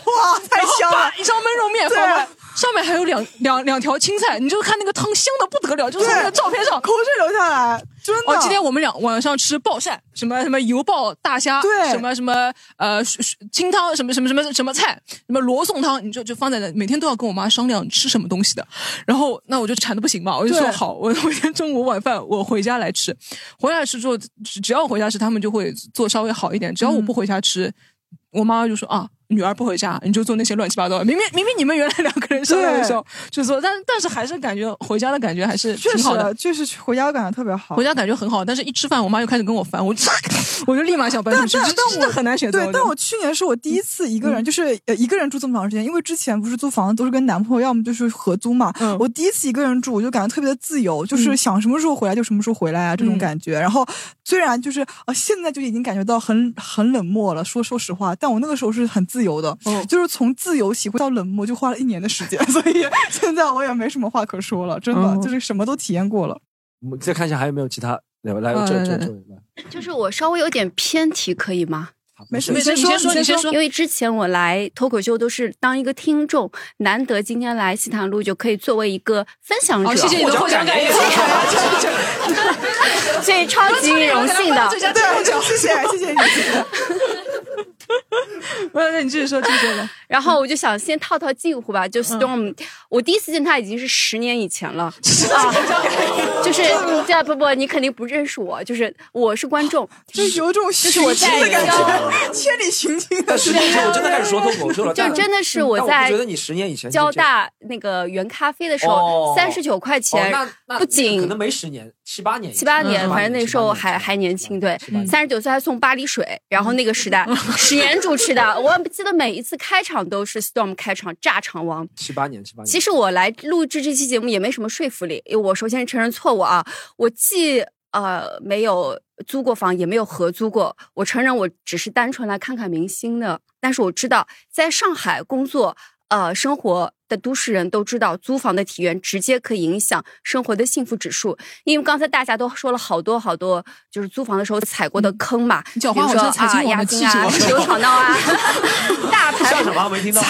哇，太香了！一张焖肉面放。上面还有两两两条青菜，你就看那个汤香的不得了，就是那个照片上口水流下来，真的。哦，今天我们俩晚上吃爆鳝，什么什么油爆大虾，对，什么什么呃清汤，什么什么什么什么菜，什么罗宋汤，你就就放在那，每天都要跟我妈商量吃什么东西的。然后那我就馋的不行嘛，我就说好，我每天中午晚饭我回家来吃，回来吃之后，只要我回家吃，他们就会做稍微好一点。只要我不回家吃，我妈妈就说啊。女儿不回家，你就做那些乱七八糟的。明明明明你们原来两个人商量的时候就做，但但是还是感觉回家的感觉还是挺好的，确实回家的感觉特别好。回家感觉很好，但是一吃饭，我妈就开始跟我烦，我 我就立马想搬出去。但但我很难选择。对，但我去年是我第一次一个人，就是呃一个人住这么长时间，因为之前不是租房子都是跟男朋友，要么就是合租嘛。嗯我第一次一个人住，我就感觉特别的自由，就是想什么时候回来就什么时候回来啊，这种感觉。然后虽然就是呃现在就已经感觉到很很冷漠了，说说实话，但我那个时候是很自由的。就。就是从自由体会到冷漠，就花了一年的时间，所以现在我也没什么话可说了，真的、哦、就是什么都体验过了。我们再看一下还有没有其他来来这这这来，就是我稍微有点偏题，可以吗？没事没事，你先说，你先说因。为之前我来脱口秀都是当一个听众，难得今天来西塘路就可以作为一个分享者，好，谢谢你的获奖感言。所以 超级荣幸的。谢谢谢谢你。不是，那你继续说，继续说吧。然后我就想先套套近乎吧，就 Storm，、我第一次见他已经是十年以前了啊，就是这不不，你肯定不认识我，就是我是观众，就是有种就是我在的感觉，千里寻亲的但十年前我真的开始说脱口秀了，就真的是我在觉得你十年以前交大那个原咖啡的时候，哦。三十九块钱，不仅可能没十年，七八年，七八年，嗯反正那时候还还年轻，对，三十九岁还送巴黎水，然后那个时代史岩主持的，我记得每一次开场都是 Storm 开场炸场王。七八年，七八年。其实我来录制这期节目也没什么说服力，因为我首先承认错误啊，我既呃没有租过房，也没有合租过，我承认我只是单纯来看看明星的，但是我知道在上海工作。呃，生活的都市人都知道，租房的体验直接可以影响生活的幸福指数。因为刚才大家都说了好多好多，就是租房的时候踩过的坑嘛，比如说啊，网押的记者金啊，持有吵闹啊，大牌像什么？没听到。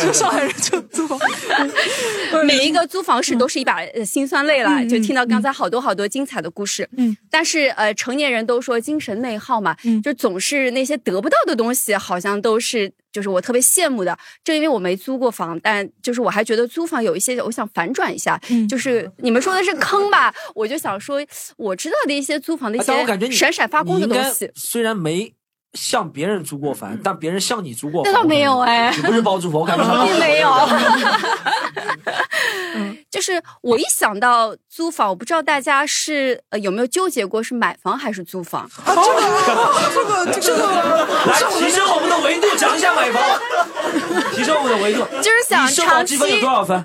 就上海人就租房。每一个租房事都是一把呃辛酸泪了，就听到刚才好多好多精彩的故事。嗯，但是呃，成年人都说精神内耗嘛，嗯就总是那些得不到的东西，好像都是就是我特别羡慕的。正因为我没租过房，但就是我还觉得租房有一些，我想反转一下，嗯就是你们说的是坑吧，我就想说我知道的一些租房的一些闪闪发光的东西。虽然没向别人租过房，但别人向你租过房那房。倒没有哎你不是包租婆，我感觉像并没有。就是我一想到租房，我不知道大家是呃有没有纠结过是买房还是租房？啊，这个这个这个，来提升我们的维度，讲一下买房，提升我们的维度。就是想你社保长期积分有多少分？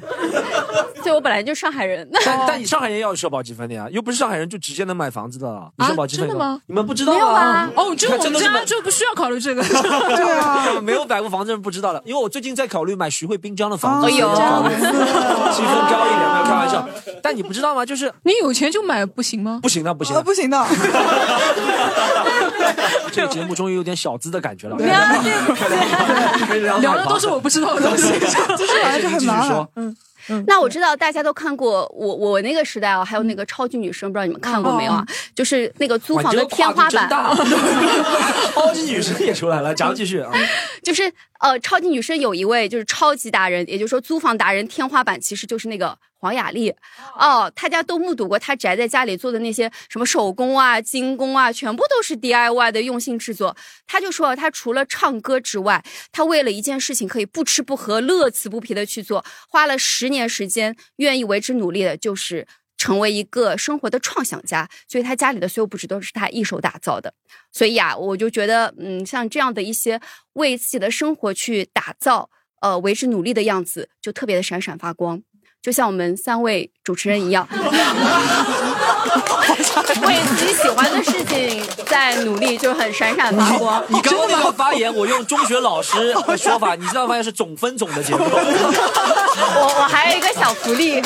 对我本来就上海人，但但你上海人也要有社保积分的呀，又不是上海人就直接能买房子的了。你啊社保积分的吗？你们不知道没有啊哦，就我们家就不需要考虑这个。对啊，没有买过房子人不知道的，因为我最近在考虑买徐汇滨江的房子，哦所以要考虑这样子积分高一点，没有开玩笑。但你不知道吗？就是你有钱就买不行吗？不行的，不行啊，的。不行的，这个节目终于有点小资的感觉了。啊可以 聊聊的都是我不知道的东西。就是还是很麻烦继续说。嗯，那我知道大家都看过我我那个时代啊，还有那个超级女生，不知道你们看过没有啊？就是那个租房的天花板，超级女生也出来了，讲继续啊。就是呃，超级女生有一位就是超级达人，也就是说租房达人天花板其实就是那个黄雅莉哦，大家都目睹过她宅在家里做的那些什么手工啊、精工啊，全部都是 DIY 的用心制作。她就说，她除了唱歌之外，她为了一件事情可以不吃不喝、乐此不疲的去做，花了十年时间，愿意为之努力的就是。成为一个生活的创想家，所以他家里的所有布置都是他一手打造的。所以啊，我就觉得，嗯，像这样的一些为自己的生活去打造，呃，为之努力的样子，就特别的闪闪发光，就像我们三位主持人一样，为自己喜欢的事情在努力，就很闪闪发光。你刚刚那个发言，我用中学老师的说法，你知道发现是总分总的节目。我我还有一个小福利，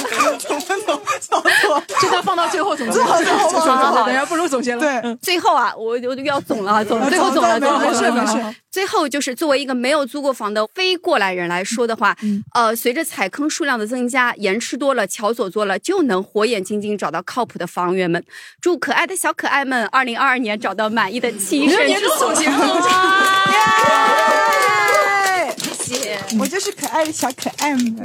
这段放到最后总结。最后最后总结好好等下不如总结了。对，最后啊，我我就要总了，总了，最后总了，没总了，没事没事。最后就是作为一个没有租过房的非过来人来说的话，呃，随着踩坑数量的增加，盐吃多了，桥走多了，就能火眼金睛找到靠谱的房源们。祝可爱的小可爱们，二零二二年找到满意的栖身之所总结总结耶谢谢。我就是可爱的小可爱们。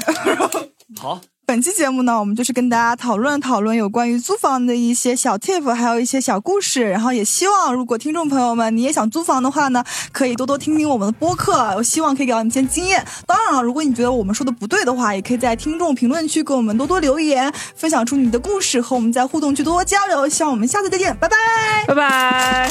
好，本期节目呢，我们就是跟大家讨论讨论有关于租房的一些小 tip，还有一些小故事。然后也希望，如果听众朋友们你也想租房的话呢，可以多多听听我们的播客，我希望可以给到你一些经验。当然了，如果你觉得我们说的不对的话，也可以在听众评论区给我们多多留言，分享出你的故事，和我们在互动区多多交流。希望我们下次再见，拜拜。拜拜。